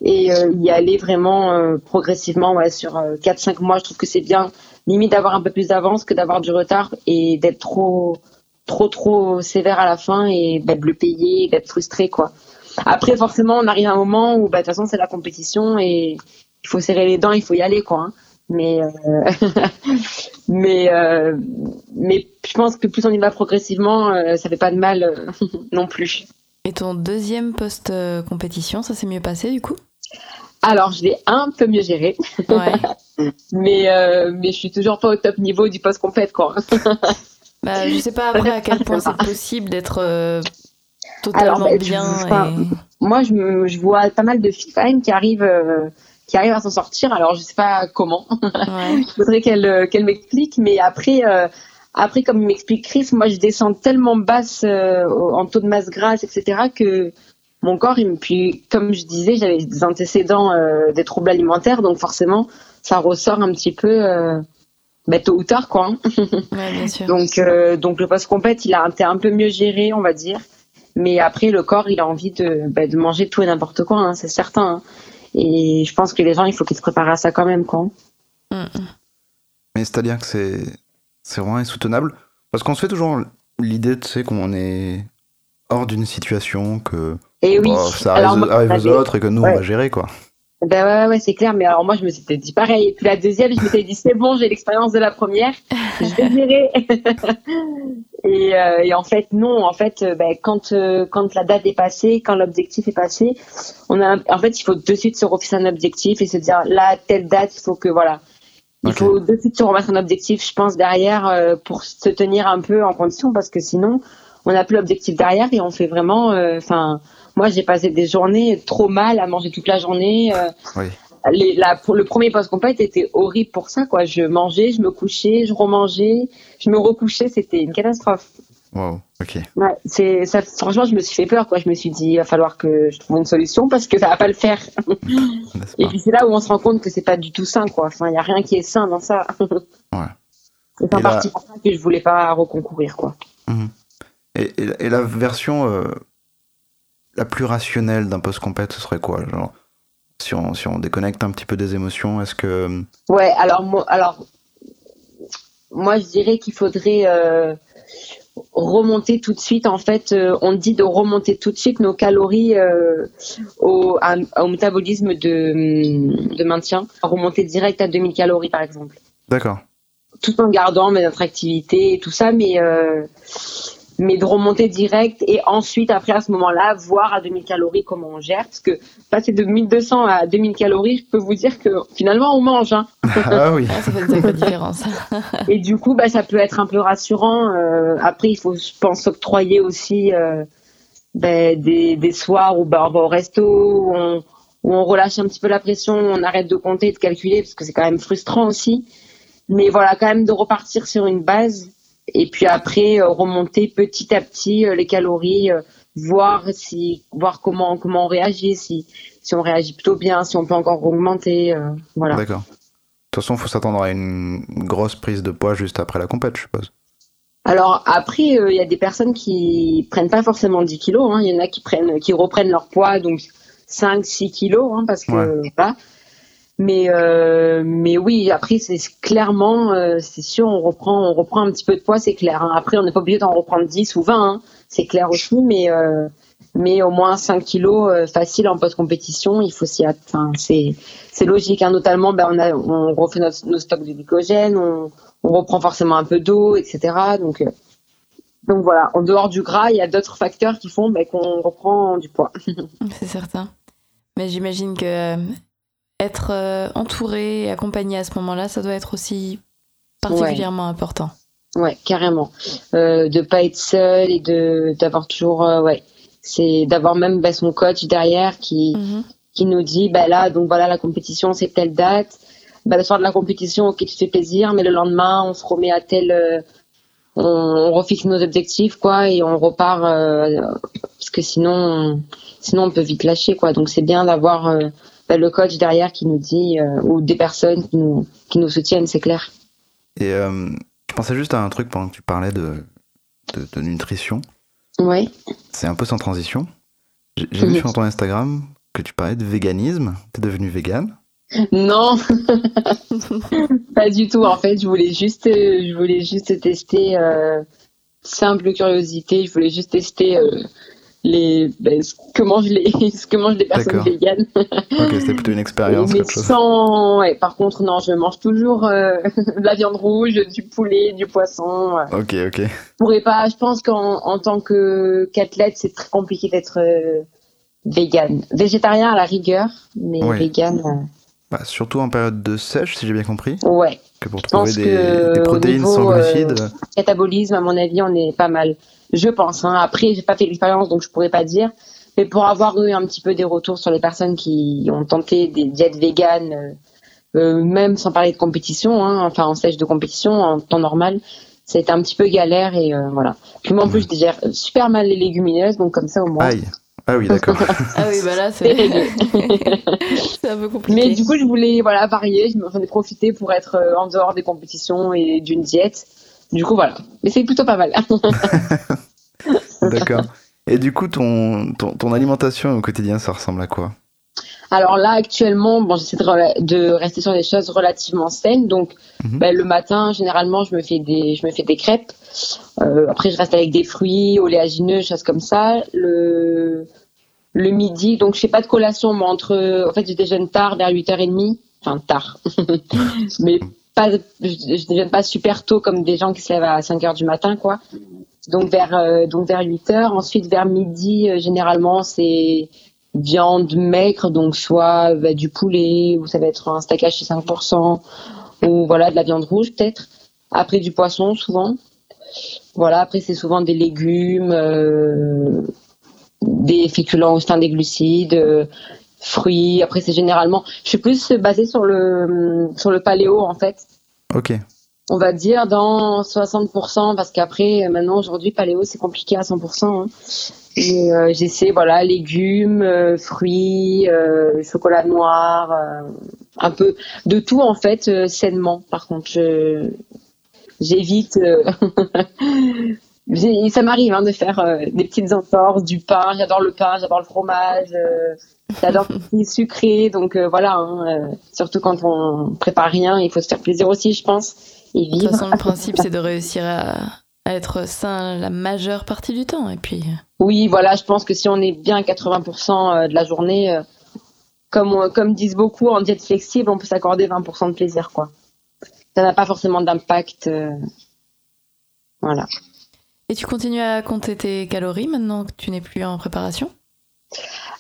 [SPEAKER 3] Et euh, y aller vraiment euh, progressivement, ouais, sur 4-5 mois, je trouve que c'est bien limite d'avoir un peu plus d'avance que d'avoir du retard et d'être trop trop trop sévère à la fin et de le payer, d'être frustré quoi. Après forcément on arrive à un moment où bah, de toute façon c'est la compétition et il faut serrer les dents, il faut y aller quoi. Hein. Mais euh, mais euh, mais je pense que plus on y va progressivement, euh, ça fait pas de mal non plus.
[SPEAKER 1] Et ton deuxième post compétition, ça s'est mieux passé du coup?
[SPEAKER 3] Alors, je l'ai un peu mieux géré. mais, euh, mais je suis toujours pas au top niveau du post compète quoi.
[SPEAKER 1] bah, je sais pas après à quel point c'est possible d'être euh, totalement bah, bien.
[SPEAKER 3] Moi, je, je, vois pas mal de filles qui arrivent. Euh, qui arrivent à s'en sortir, alors je sais pas comment. Ouais. je voudrais qu'elle qu'elle m'explique, mais après, après comme m'explique Chris, moi je descends tellement basse en taux de masse grasse, etc., que mon corps, et puis comme je disais, j'avais des antécédents euh, des troubles alimentaires, donc forcément, ça ressort un petit peu euh, bah, tôt ou tard, quoi. Hein.
[SPEAKER 1] Ouais, bien sûr.
[SPEAKER 3] donc, euh, donc le post-compète, il a été un peu mieux géré, on va dire. Mais après, le corps, il a envie de, bah, de manger tout et n'importe quoi, hein, c'est certain. Hein. Et je pense que les gens, il faut qu'ils se préparent à ça quand même, quoi.
[SPEAKER 2] Mais c'est-à-dire que c'est, c'est vraiment insoutenable. Parce qu'on se fait toujours l'idée, tu sais, qu'on est hors d'une situation, que
[SPEAKER 3] et oui.
[SPEAKER 2] ça arrive, aux autres et que nous, on va gérer, quoi.
[SPEAKER 3] Ben ouais, ouais, c'est clair. Mais alors moi, je me suis dit pareil. Et puis la deuxième, je me suis dit c'est bon, j'ai l'expérience de la première, je vais gérer. et, euh, et, en fait, non. En fait, euh, ben, quand euh, quand la date est passée, quand l'objectif est passé, on a, en fait, il faut de suite se refixer un objectif et se dire là, telle date, il faut que voilà, il faut de suite se remettre un objectif, je pense derrière euh, pour se tenir un peu en condition parce que sinon, on n'a plus l'objectif derrière et on fait vraiment, enfin moi, j'ai passé des journées trop mal à manger toute la journée. Euh, les, pour le premier post-compète était horrible pour ça, quoi. Je mangeais, je me couchais, je remangeais, je me recouchais, c'était une catastrophe.
[SPEAKER 2] Wow, ok.
[SPEAKER 3] Ouais, c'est, ça, franchement, je me suis fait peur, quoi. Je me suis dit, il va falloir que je trouve une solution parce que ça va pas le faire. Et puis c'est là où on se rend compte que c'est pas du tout sain, quoi. Enfin, il y a rien qui est sain dans ça.
[SPEAKER 2] ouais.
[SPEAKER 3] C'est en partie pour ça que je voulais pas reconcourir, quoi.
[SPEAKER 2] Mhm. Et, et, la version euh, la plus rationnelle d'un post-compète, ce serait quoi genre, si, on, si on déconnecte un petit peu des émotions, est-ce que... Euh,
[SPEAKER 3] ouais, alors, moi, alors, moi je dirais qu'il faudrait euh, remonter tout de suite. En fait, euh, on dit de remonter tout de suite nos calories au, au, métabolisme de, de maintien. Remonter direct à 2000 calories, par exemple.
[SPEAKER 2] D'accord.
[SPEAKER 3] Tout en gardant notre activité et tout ça, mais mais de remonter direct et ensuite après à ce moment-là voir à 2000 calories comment on gère parce que passer de 1200 à 2000 calories je peux vous dire que finalement on mange hein.
[SPEAKER 2] ah oui
[SPEAKER 1] ah, ça fait une sacrée différence
[SPEAKER 3] et du coup bah ça peut être un peu rassurant euh, après il faut je pense octroyer aussi euh, ben, des, des soirs où ben, on va au resto, où on, où on relâche un petit peu la pression, on arrête de compter, de calculer, parce que c'est quand même frustrant aussi. Mais voilà, quand même de repartir sur une base et puis après euh, remonter petit à petit euh, les calories, euh, voir si, voir comment comment on réagit, si si on réagit plutôt bien, si on peut encore augmenter, voilà.
[SPEAKER 2] D'accord. De toute façon, il faut s'attendre à une grosse prise de poids juste après la compète, je suppose.
[SPEAKER 3] Alors après, il y a des personnes qui prennent pas forcément 10 kilos. Hein. Il y en a qui prennent, qui reprennent leur poids, donc 5-6 kilos, hein, parce que ouais. Mais euh, mais oui, après c'est clairement, euh, c'est sûr, on reprend on reprend un petit peu de poids, c'est clair. Hein. Après, on n'est pas obligé d'en reprendre 10 ou 20, hein. c'est clair aussi, mais euh, mais au moins 5 kilos euh, facile en post-compétition, il faut s'y enfin c'est c'est logique. Hein. Notamment, ben on a on refait nos stocks de glycogène, on, on reprend forcément un peu d'eau, etc. Donc euh, donc voilà, en dehors du gras, il y a d'autres facteurs qui font ben, qu'on reprend du poids.
[SPEAKER 1] c'est certain. Mais j'imagine que être euh, entouré et accompagné à ce moment-là, ça doit être aussi particulièrement
[SPEAKER 3] ouais.
[SPEAKER 1] important.
[SPEAKER 3] Ouais, carrément. Euh, de pas être seul et de d'avoir toujours, euh, ouais, c'est d'avoir même bah, son coach derrière qui -hmm. qui nous dit, bah là, donc voilà, la compétition c'est telle date. Bah, le soir de la compétition, ok, tu fais plaisir, mais le lendemain, on se remet à tel, euh, on, on, refixe nos objectifs, quoi, et on repart euh, parce que sinon, sinon on peut vite lâcher, quoi. Donc c'est bien d'avoir euh, le coach derrière qui nous dit, euh, ou des personnes qui nous, qui nous soutiennent, c'est clair.
[SPEAKER 2] Et euh, je pensais juste à un truc pendant que tu parlais de, de, de nutrition.
[SPEAKER 3] Oui.
[SPEAKER 2] C'est un peu sans transition. J'ai vu sur ton Instagram que tu parlais de véganisme. Tu es devenue végane
[SPEAKER 3] Non, pas du tout. En fait, je voulais juste, je voulais juste tester, euh, simple curiosité, je voulais juste tester euh, les, ben, ce que mangent les, ce que mangent les personnes véganes.
[SPEAKER 2] ok, c'était plutôt une expérience.
[SPEAKER 3] Mais sans, ouais, par contre, non, je mange toujours euh, de la viande rouge, du poulet, du poisson.
[SPEAKER 2] Ok, ok.
[SPEAKER 3] Je pourrais pas, je pense qu'en en tant que qu'athlète, c'est très compliqué d'être euh, vegan. Végétarien à la rigueur, mais ouais. vegan. Euh...
[SPEAKER 2] Bah, surtout en période de sèche, si j'ai bien compris.
[SPEAKER 3] Ouais.
[SPEAKER 2] Que pour trouver des, des, protéines niveau, sans glucides.
[SPEAKER 3] Euh, métabolisme, à mon avis, on est pas mal. Je pense. Hein. Après, j'ai pas fait l'expérience, donc je pourrais pas dire. Mais pour avoir eu un petit peu des retours sur les personnes qui ont tenté des diètes véganes, euh, euh, même sans parler de compétition, hein, enfin en sèche de compétition, en temps normal, c'était un petit peu galère et euh, voilà. Puis moi en plus, je digère super mal les légumineuses, donc comme ça au moins.
[SPEAKER 2] Aïe. Ah oui, d'accord.
[SPEAKER 1] ah oui, bah là, c'est un peu compliqué.
[SPEAKER 3] Mais du coup, je voulais voilà, varier, j'en ai profité pour être euh, en dehors des compétitions et d'une diète. Du coup, voilà. Mais c'est plutôt pas mal.
[SPEAKER 2] d'accord. Et du coup, ton, ton, ton, alimentation au quotidien, ça ressemble à quoi?
[SPEAKER 3] Alors là, actuellement, bon, j'essaie de, de, rester sur des choses relativement saines. Donc, -hmm. ben, le matin, généralement, je me fais des, je me fais des crêpes. Euh, après, je reste avec des fruits, oléagineux, choses comme ça. Le, le midi, donc je fais pas de collation, mais entre, en fait, je déjeune tard, vers 8h30. Enfin, tard. mais pas, je, je déjeune pas super tôt comme des gens qui se lèvent à 5h du matin, quoi. Donc vers, euh, donc vers 8h. Ensuite, vers midi, euh, généralement, c'est viande maigre, donc soit bah, du poulet, ou ça va être un steak haché 5%, ou voilà, de la viande rouge peut-être. Après, du poisson, souvent. Voilà, après, c'est souvent des légumes, euh, des féculents au sein des glucides, euh, fruits. Après, c'est généralement. Je suis plus basée sur le, sur le paléo, en fait.
[SPEAKER 2] Ok.
[SPEAKER 3] On va dire dans 60%, parce qu'après, maintenant, aujourd'hui, paléo, c'est compliqué à 100%. Hein. Et euh, j'essaie, voilà, légumes, euh, fruits, euh, chocolat noir, un peu de tout, en fait, sainement. Par contre, je, j'évite. ça m'arrive hein, de faire des petites entorses, du pain. J'adore le pain, j'adore le fromage. J'adore tout ce sucré, donc voilà. Hein, surtout quand on prépare rien, il faut se faire plaisir aussi, je pense. Et vivre.
[SPEAKER 1] De toute façon, le principe, c'est de réussir à, à, être sain la majeure partie du temps. Et puis.
[SPEAKER 3] Oui, voilà, je pense que si on est bien 80% de la journée, comme, comme disent beaucoup, en diète flexible, on peut s'accorder 20% de plaisir, quoi. Ça n'a pas forcément d'impact. Euh... Voilà.
[SPEAKER 1] Et tu continues à compter tes calories maintenant que tu n'es plus en préparation?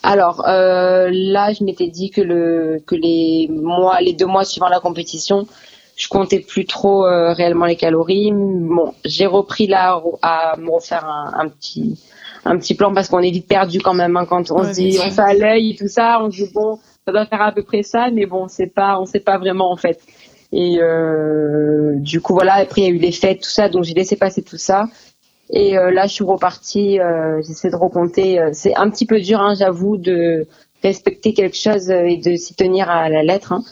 [SPEAKER 3] Alors euh, là, je m'étais dit que le que les mois, les deux mois suivant la compétition, je comptais plus trop euh, réellement les calories. Bon, j'ai repris là à me refaire un, un, petit un petit plan parce qu'on est vite perdu quand même hein, quand on se dit on fait à l'œil et tout ça, on se dit bon ça doit faire à peu près ça, mais bon c'est pas on sait pas vraiment en fait. Et euh, du coup voilà après il y a eu les fêtes tout ça donc j'ai laissé passer tout ça. Et euh, là je suis repartie, euh, j'essaie de recompter. C'est un petit peu dur hein, j'avoue de respecter quelque chose et de s'y tenir à la lettre. Hein.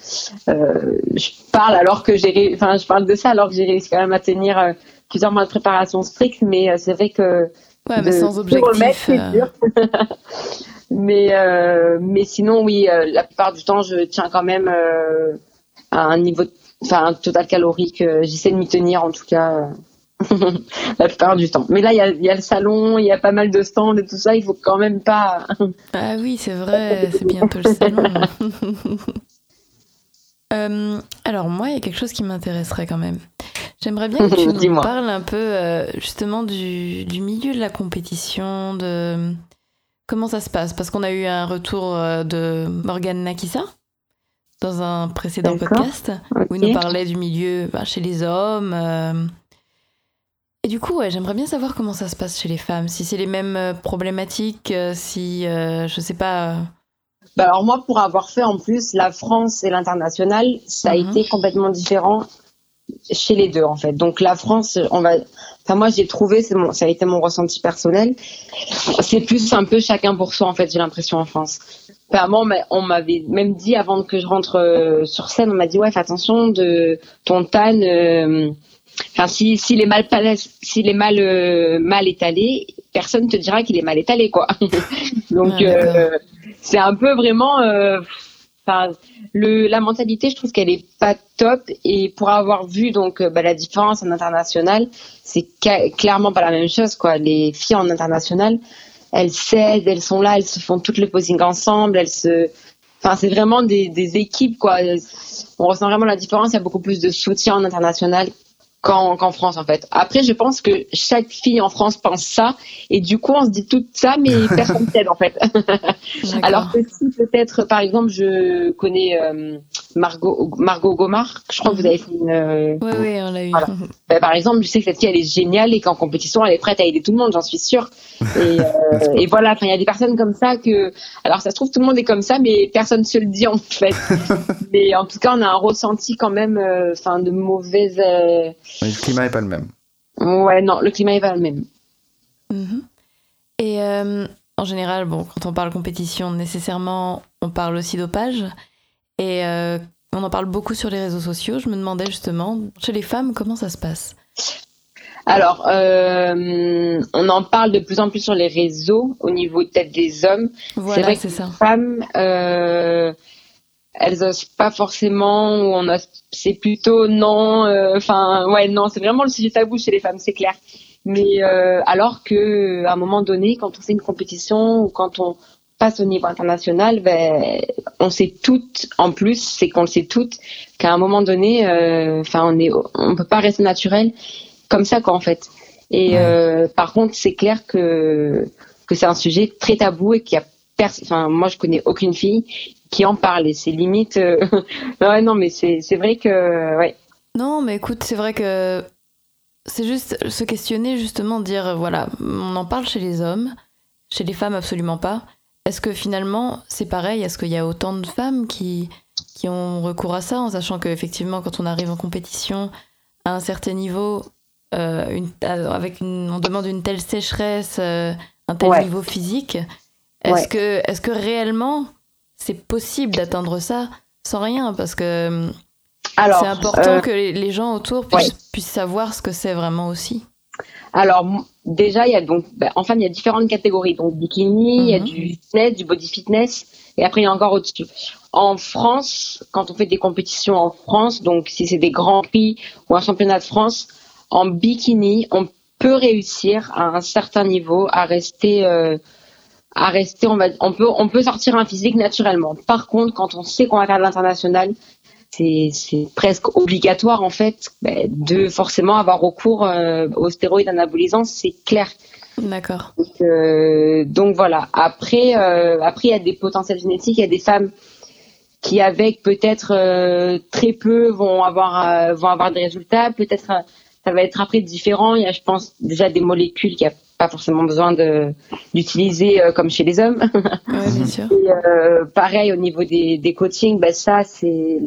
[SPEAKER 3] Euh, je parle alors que j'ai, enfin, je parle de ça alors que j'ai réussi quand même à tenir plusieurs mois de préparation stricte, mais c'est vrai que
[SPEAKER 1] ouais, mais sans objectif. Remettre,
[SPEAKER 3] mais mais sinon oui, la plupart du temps je tiens quand même à un niveau, enfin un total calorique. J'essaie de m'y tenir en tout cas. la plupart du temps. Mais là, il y, y a, le salon, il y a pas mal de stands et tout ça, il faut quand même pas.
[SPEAKER 1] ah oui, c'est vrai, c'est bientôt le salon. euh, alors, moi, il y a quelque chose qui m'intéresserait quand même. J'aimerais bien que tu nous parles un peu euh, justement du, du, milieu de la compétition, de comment ça se passe? Parce qu'on a eu un retour euh, de Morgane Nakissa dans un précédent podcast okay. où il nous parlait du milieu bah, chez les hommes. Euh, et du coup, ouais, j'aimerais bien savoir comment ça se passe chez les femmes, si c'est les mêmes problématiques, si, euh, je sais pas.
[SPEAKER 3] Bah alors moi, pour avoir fait en plus la France et l'international, ça a mm -hmm. été complètement différent chez les deux en fait. Donc la France, on va, enfin moi j'ai trouvé, c'est mon, ça a été mon ressenti personnel. C'est plus un peu chacun pour soi en fait, j'ai l'impression en France. Enfin, moi, on m'avait même dit avant que je rentre sur scène, on m'a dit ouais, fais attention de ton tan. Euh, Enfin, si, s'il est mal, s'il est mal, euh, mal étalé, personne te dira qu'il est mal étalé, quoi. Donc, ah, euh, c'est un peu vraiment, euh, le, la mentalité, je trouve qu'elle est pas top. Et pour avoir vu donc bah, la différence en international, c'est clairement pas la même chose, quoi. Les filles en international, elles s'aident, elles sont là, elles se font toutes les posings ensemble, elles se, enfin, c'est vraiment des, des équipes, quoi. On ressent vraiment la différence. Il y a beaucoup plus de soutien en international qu'en qu France en fait. Après, je pense que chaque fille en France pense ça et du coup, on se dit tout ça, mais personne t'aide en fait. Alors que si peut-être, par exemple, je connais euh, Margot, Margot Gomard, je crois que vous avez fait une. Euh,
[SPEAKER 1] oui, oui, on l'a eu.
[SPEAKER 3] Voilà. Ben, par exemple, je sais que cette fille, elle est géniale et qu'en compétition, elle est prête à aider tout le monde, j'en suis sûre. Et, euh, et voilà, il y a des personnes comme ça que. Alors, ça se trouve, tout le monde est comme ça, mais personne se le dit en fait. mais en tout cas, on a un ressenti quand même, euh, enfin, de mauvaise. Euh,
[SPEAKER 2] le climat n'est pas le même.
[SPEAKER 3] Ouais, non, le climat n'est pas le même.
[SPEAKER 1] -hmm. Et euh, en général, bon, quand on parle compétition, nécessairement, on parle aussi dopage. Et euh, on en parle beaucoup sur les réseaux sociaux. Je me demandais justement, chez les femmes, comment ça se passe?
[SPEAKER 3] Alors, euh, on en parle de plus en plus sur les réseaux au niveau peut-être des hommes.
[SPEAKER 1] Voilà,
[SPEAKER 3] c'est vrai que
[SPEAKER 1] ça.
[SPEAKER 3] les femmes, euh, elles osent pas forcément ou on c'est plutôt non enfin euh, ouais non c'est vraiment le sujet tabou chez les femmes c'est clair mais alors que à un moment donné quand on fait une compétition ou quand on passe au niveau international ben on sait toutes en plus c'est qu'on le sait toutes qu'à un moment donné enfin on est on peut pas rester naturel comme ça quoi en fait. Et ouais. euh, par contre c'est clair que que c'est un sujet très tabou et qu'il y a enfin moi je connais aucune fille qui en parle. Et c'est limite euh... ouais non mais c'est c'est vrai que ouais.
[SPEAKER 1] Non mais écoute c'est vrai que c'est juste se questionner justement dire voilà on en parle chez les hommes chez les femmes absolument pas est-ce que finalement c'est pareil? Est-ce qu'il y a autant de femmes qui qui ont recours à ça en sachant que effectivement quand on arrive en compétition à un certain niveau euh, une, avec une, on demande une telle sécheresse euh, un tel ouais. niveau physique est-ce ouais. que est-ce que réellement c'est possible d'atteindre ça sans rien? Parce que c'est important euh, que les gens autour puissent, ouais. puissent, savoir ce que c'est vraiment aussi.
[SPEAKER 3] Alors déjà, il y a donc, ben, enfin, il y a différentes catégories. Donc bikini, il mm -hmm. y a du fitness, du body fitness, et après il y a encore au-dessus. En France, quand on fait des compétitions en France, donc si c'est des grands prix ou un championnat de France, en bikini, on peut réussir à un certain niveau à rester euh, à rester, on, va, on, peut, on peut sortir un physique naturellement. Par contre, quand on sait qu'on va faire de l'international, c'est presque obligatoire en fait ben, de forcément avoir recours euh, aux stéroïdes anabolisants, c'est clair.
[SPEAKER 1] D'accord.
[SPEAKER 3] Donc, euh, donc, voilà. Après, euh, après il y a des potentiels génétiques, il y a des femmes qui avec peut-être très peu vont avoir vont avoir des résultats. Peut-être ça va être après différent. Il y a, je pense, déjà des molécules. A pas forcément besoin de d'utiliser comme chez les hommes.
[SPEAKER 1] Ouais, bien sûr.
[SPEAKER 3] Et, pareil au niveau des, des coachings, bah, ça c'est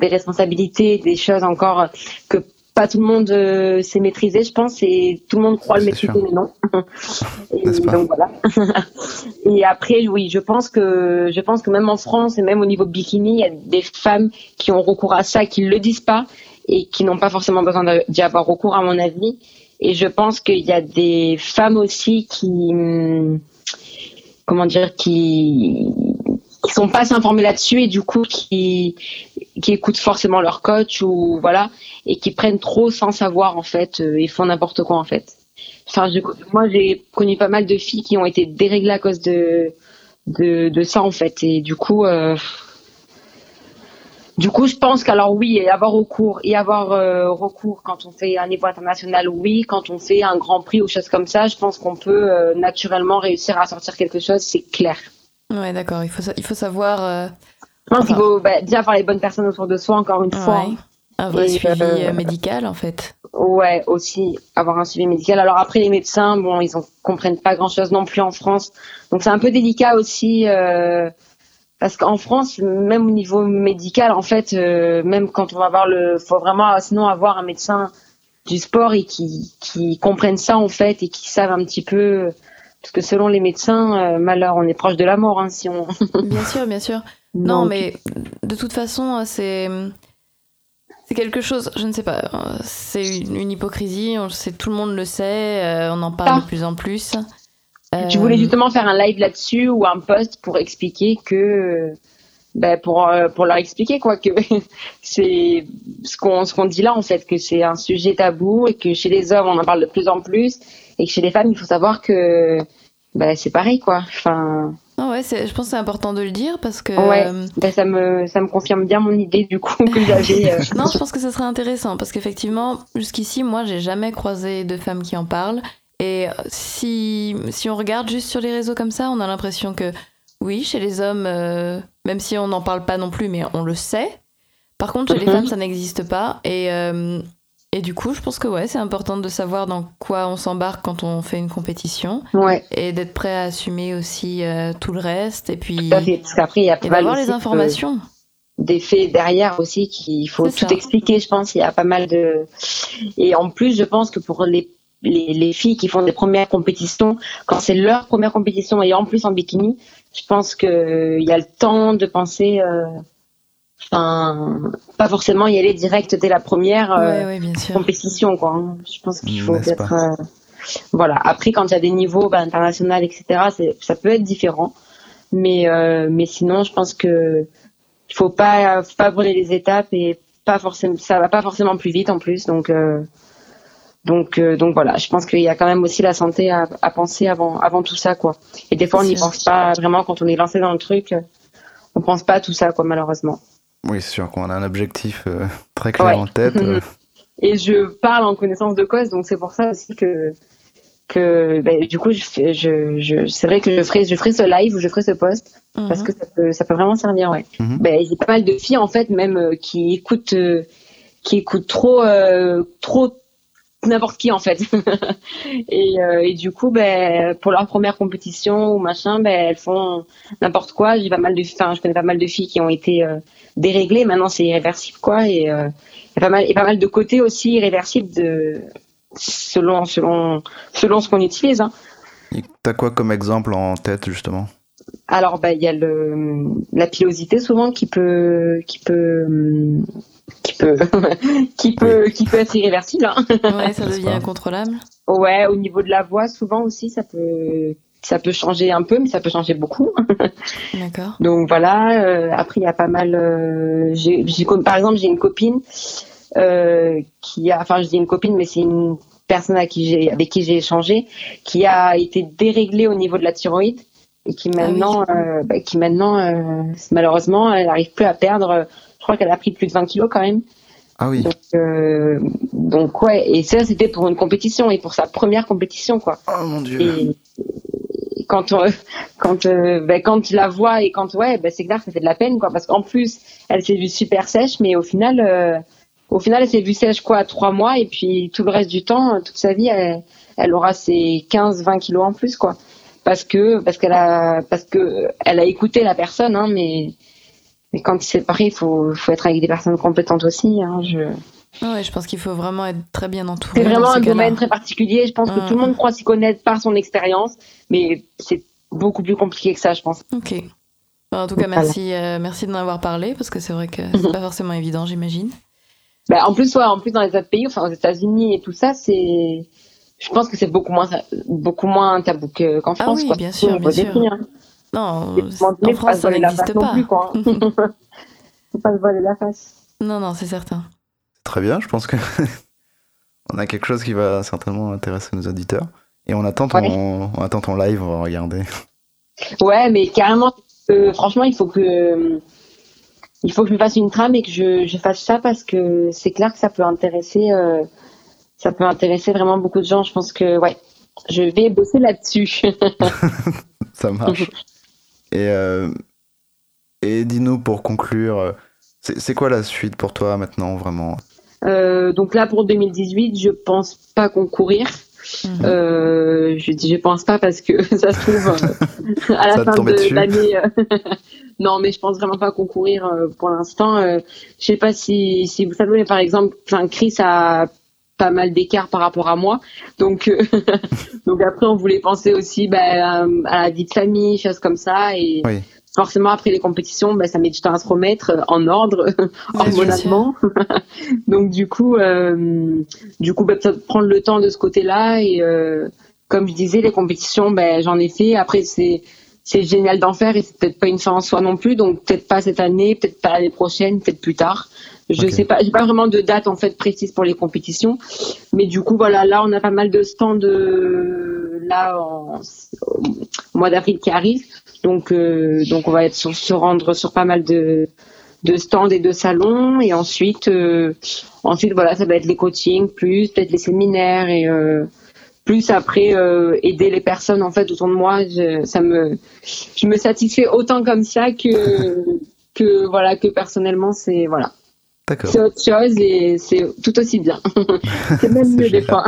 [SPEAKER 3] des responsabilités, des choses encore que pas tout le monde euh, sait maîtriser, je pense, et tout le monde croit le maîtriser, mais non. et, donc voilà. et après, oui, je pense que je pense que même en France et même au niveau de bikini, il y a des femmes qui ont recours à ça, qui le disent pas et qui n'ont pas forcément besoin d'y avoir recours, à mon avis. Et je pense qu'il y a des femmes aussi qui, hum, comment dire, qui qui sont pas assez informés là-dessus et du coup qui écoutent forcément leur coach ou voilà et qui prennent trop sans savoir en fait euh, et font n'importe quoi en fait. Enfin, moi j'ai connu pas mal de filles qui ont été déréglées à cause de de, de ça en fait et du coup euh, du coup, je pense qu'alors oui, et avoir recours et avoir euh, recours quand on fait un niveau international, oui, quand on fait un grand prix ou choses comme ça, je pense qu'on peut naturellement réussir à sortir quelque chose, c'est clair.
[SPEAKER 1] Ouais, d'accord. Il faut, il faut savoir. Euh,
[SPEAKER 3] je pense qu'il faut bah, déjà avoir les bonnes personnes autour de soi, encore une fois.
[SPEAKER 1] Un vrai suivi euh, médical, en fait.
[SPEAKER 3] Ouais, aussi avoir un suivi médical. Alors après, les médecins, bon, ils ne comprennent pas grand-chose non plus en France. Donc c'est un peu délicat aussi. Euh, parce qu'en France, même au niveau médical, en fait, même quand on va voir le, faut vraiment sinon avoir un médecin du sport et qui, qui comprennent ça en fait et qui savent un petit peu parce que selon les médecins, euh, malheur, on est proche de la mort hein, si on.
[SPEAKER 1] bien sûr, bien sûr. Non, mais de toute façon, c'est c'est quelque chose. Je ne sais pas. C'est une, hypocrisie. On sait, tout le monde le sait. Euh, on en parle de plus en plus.
[SPEAKER 3] Je voulais euh, justement faire un live là-dessus ou un post pour expliquer que. Ben pour pour leur expliquer quoi que c'est ce qu'on ce qu'on dit là en fait que c'est un sujet tabou et que chez les hommes on en parle de plus en plus et que chez les femmes, il faut savoir que bah, c'est pareil, quoi. Enfin.
[SPEAKER 1] Ah ouais, je pense que c'est important de le dire parce que.
[SPEAKER 3] Ouais, bah, ça, me, ça me confirme bien mon idée du coup que j'avais.
[SPEAKER 1] Euh. non, je pense que ce serait intéressant parce qu'effectivement, jusqu'ici, moi, j'ai jamais croisé de femmes qui en parlent. Et si, si on regarde juste sur les réseaux comme ça, on a l'impression que oui, chez les hommes, euh, même si on n'en parle pas non plus, mais on le sait. Par contre, chez les mhm. femmes, ça n'existe pas. Et, euh, et du coup, je pense que ouais, c'est important de savoir dans quoi on s'embarque quand on fait une compétition.
[SPEAKER 3] Ouais.
[SPEAKER 1] Et d'être prêt à assumer aussi euh, tout le reste. Et puis.
[SPEAKER 3] Parce qu'après, il y a pas
[SPEAKER 1] mal les informations.
[SPEAKER 3] des faits derrière aussi qu'il faut tout expliquer, je pense. Il y a pas mal de. Et en plus, je pense que pour les, les, les filles qui font des premières compétitions, quand c'est leur première compétition et en plus en bikini, je pense qu'il y a le temps de penser. Euh, Enfin, pas forcément y aller direct dès la première euh, compétition, quoi. Hein. Je pense qu'il faut être. Euh, voilà. Après, quand il y a des niveaux bah, internationaux, etc., ça peut être différent. Mais, euh, mais sinon, je pense que il faut pas, faut pas brûler les étapes et pas forcément, ça va pas forcément plus vite en plus. Donc, donc, donc voilà. Je pense qu'il y a quand même aussi la santé à, à, penser avant, avant tout ça, quoi. Et des fois, on n'y pense pas vraiment quand on est lancé dans le truc. On pense pas à tout ça, quoi, malheureusement.
[SPEAKER 2] Oui, c'est sûr qu'on a un objectif euh, très clair en tête. Euh.
[SPEAKER 3] Et je parle en connaissance de cause, donc c'est pour ça aussi que que ben, du coup je, je, je c'est vrai que je ferai je ferai ce live ou je ferai ce post parce mhm. que ça peut ça peut vraiment servir ouais mhm. ben, il y a pas mal de filles en fait même euh, qui écoutent qui écoutent trop trop n'importe qui en fait et, et, du coup ben pour leur première compétition ou machin ben elles font n'importe quoi j'ai pas mal de enfin je connais pas mal de filles qui ont été déréglé. Maintenant, c'est irréversible, quoi. Et euh, y a pas mal, et pas mal de côtés aussi irréversibles selon selon selon ce qu'on utilise. Hein.
[SPEAKER 2] T'as quoi comme exemple en tête justement?
[SPEAKER 3] Alors, bah, il y a le la pilosité souvent qui peut qui peut qui peut qui peut qui peut être irréversible. Hein.
[SPEAKER 1] Ouais, ça devient incontrôlable.
[SPEAKER 3] Ouais, au niveau de la voix, souvent aussi, ça peut ça peut changer un peu, mais ça peut changer beaucoup.
[SPEAKER 1] D'accord.
[SPEAKER 3] Donc voilà. Euh, après, il y a pas mal. Euh, j'ai, par exemple, j'ai une copine euh, qui a, enfin, je dis une copine, mais c'est une personne à qui j'ai, avec qui j'ai échangé, qui a été déréglée au niveau de la thyroïde et qui ah maintenant, bah, qui maintenant, malheureusement, elle n'arrive plus à perdre. Je crois qu'elle a pris plus de 20 kilos quand même.
[SPEAKER 2] Ah oui.
[SPEAKER 3] Donc, donc ouais, et ça c'était pour une compétition et pour sa première compétition quoi.
[SPEAKER 2] Oh mon dieu
[SPEAKER 3] quand on, quand euh, ben, quand tu la vois et quand ouais ben, c'est clair que ça fait de la peine quoi parce qu'en plus elle s'est vue super sèche mais au final euh, au final elle s'est vue sèche quoi trois mois et puis tout le reste du temps toute sa vie elle, elle aura ses 15-20 kilos en plus, quoi. Parce que parce qu'elle a parce que elle a écouté la personne, hein, mais mais quand c'est pareil, il faut, faut être avec des personnes compétentes aussi. Hein, je...
[SPEAKER 1] Ouais, je pense qu'il faut vraiment être très bien entouré.
[SPEAKER 3] C'est vraiment un domaine très particulier. Je pense que tout le monde croit s'y connaître par son expérience, mais c'est beaucoup plus compliqué que ça, je pense.
[SPEAKER 1] Ok. En tout cas, merci, euh, merci d'en avoir parlé parce que c'est vrai que c'est pas forcément évident, j'imagine.
[SPEAKER 3] Bah, en plus, ouais, en plus dans les autres pays, enfin aux États-Unis et tout ça, c'est, je pense que c'est beaucoup moins, beaucoup moins tabou qu'en France.
[SPEAKER 1] Ah oui, bien sûr, bien sûr. Non, en France, ça n'existe pas.
[SPEAKER 3] Plus, quoi. faut pas se voiler la face.
[SPEAKER 1] Non, non, c'est certain.
[SPEAKER 2] Très bien, je pense que on a quelque chose qui va certainement intéresser nos auditeurs. Et on attend ton, on attend ton live, on va regarder.
[SPEAKER 3] Ouais, mais carrément, euh, franchement, il faut que il faut que je me fasse une trame et que je, je fasse ça parce que c'est clair que ça peut intéresser euh, ça peut intéresser vraiment beaucoup de gens. Je pense que ouais, je vais bosser là-dessus.
[SPEAKER 2] ça marche. Et euh, et dis-nous pour conclure, c'est quoi la suite pour toi maintenant vraiment?
[SPEAKER 3] Donc là pour 2018, je pense pas concourir. Mhm. Euh, je dis je pense pas parce que ça se trouve euh, à la fin de l'année. Euh, non, mais je pense vraiment pas concourir pour l'instant. je sais pas si, si vous savez, mais par exemple, enfin Chris a pas mal d'écart par rapport à moi. Donc, donc après, on voulait penser aussi bah, à la vie de famille, choses comme ça. Et, oui forcément après les compétitions, bah, ça met du temps à se remettre euh, en ordre, hormonalement. Donc du coup, euh, du coup, bah, peut-être prendre le temps de ce côté-là et euh, comme je disais, les compétitions, ben j'en ai fait. Après c'est c'est génial d'en faire et c'est peut-être pas une fin en soi non plus. Donc peut-être pas cette année, peut-être pas l'année prochaine, peut-être plus tard. Je sais pas, j'ai pas vraiment de date en fait précise pour les compétitions, mais du coup voilà, là on a pas mal de stands de là en, au mois d'avril qui arrive. Donc, euh, donc on va être sur, se rendre sur pas mal de, de stands et de salons. Et ensuite, euh, ensuite voilà, ça va être les coachings, plus peut-être les séminaires et euh, plus après aider les personnes en fait autour de moi. Je, ça me, je me satisfais autant comme ça que que voilà que personnellement c'est voilà. C'est autre chose et c'est tout aussi bien. c'est même mieux des fois.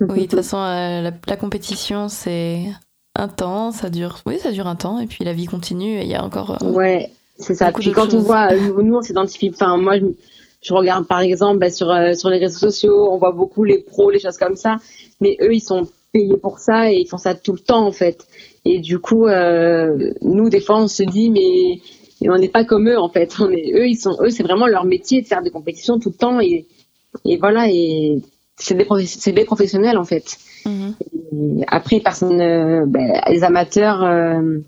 [SPEAKER 1] oui, de toute façon, la, compétition, c'est un temps, ça dure, oui, ça dure un temps, et puis la vie continue, et il y a encore.
[SPEAKER 3] Euh, ouais, c'est ça. Puis quand on voit, euh, nous, on s'identifie, enfin, moi, je, regarde par exemple bah, sur, euh, sur les réseaux sociaux, on voit beaucoup les pros, les choses comme ça, mais eux, ils sont payés pour ça et ils font ça tout le temps, en fait. Et du coup, nous, des fois, on se dit, mais on n'est pas comme eux, en fait. On est, eux, ils sont, eux, c'est vraiment leur métier de faire des compétitions tout le temps, et, et voilà, et c'est des, des professionnels, en fait. Mhm. après, personne, euh, ben, les amateurs, euh,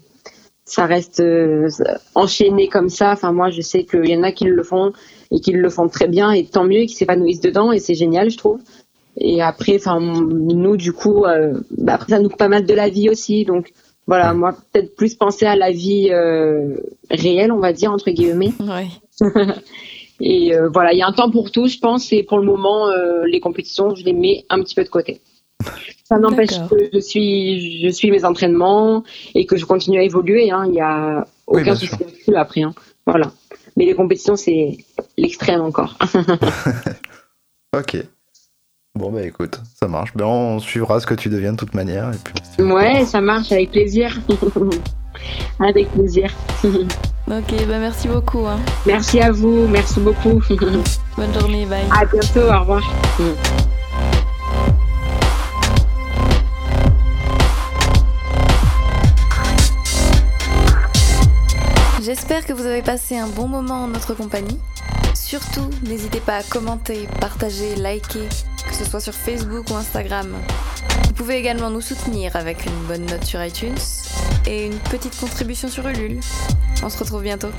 [SPEAKER 3] ça reste euh, enchaîné comme ça. Enfin, moi, je sais qu'il y en a qui le font et qui le font très bien, et tant mieux, qui s'épanouissent dedans, et c'est génial, je trouve. Et après, enfin, nous, du coup, ben, après, ça nous pas mal de la vie aussi, donc voilà, moi, peut-être plus penser à la vie réelle, on va dire entre guillemets. et voilà, il y a un temps pour tout, je pense, et pour le moment, les compétitions, je les mets un petit peu de côté. Ça n'empêche que je suis, je suis mes entraînements et que je continue à évoluer. Hein. Il n'y a aucun souci après. Hein. Voilà. Mais les compétitions, c'est l'extrême encore.
[SPEAKER 2] ok. Bon, bah écoute, ça marche. Ben, on suivra ce que tu deviens de toute manière. Et
[SPEAKER 3] puis, ouais, ça marche, avec plaisir. avec plaisir.
[SPEAKER 1] ok, bah merci beaucoup. Hein.
[SPEAKER 3] Merci à vous, merci beaucoup.
[SPEAKER 1] Bonne journée, bye.
[SPEAKER 3] À bientôt, au revoir.
[SPEAKER 1] Que vous avez passé un bon moment en notre compagnie. Surtout, n'hésitez pas à commenter, partager, liker, que ce soit sur Facebook ou Instagram. Vous pouvez également nous soutenir avec une bonne note sur iTunes et une petite contribution sur Ulule. On se retrouve bientôt.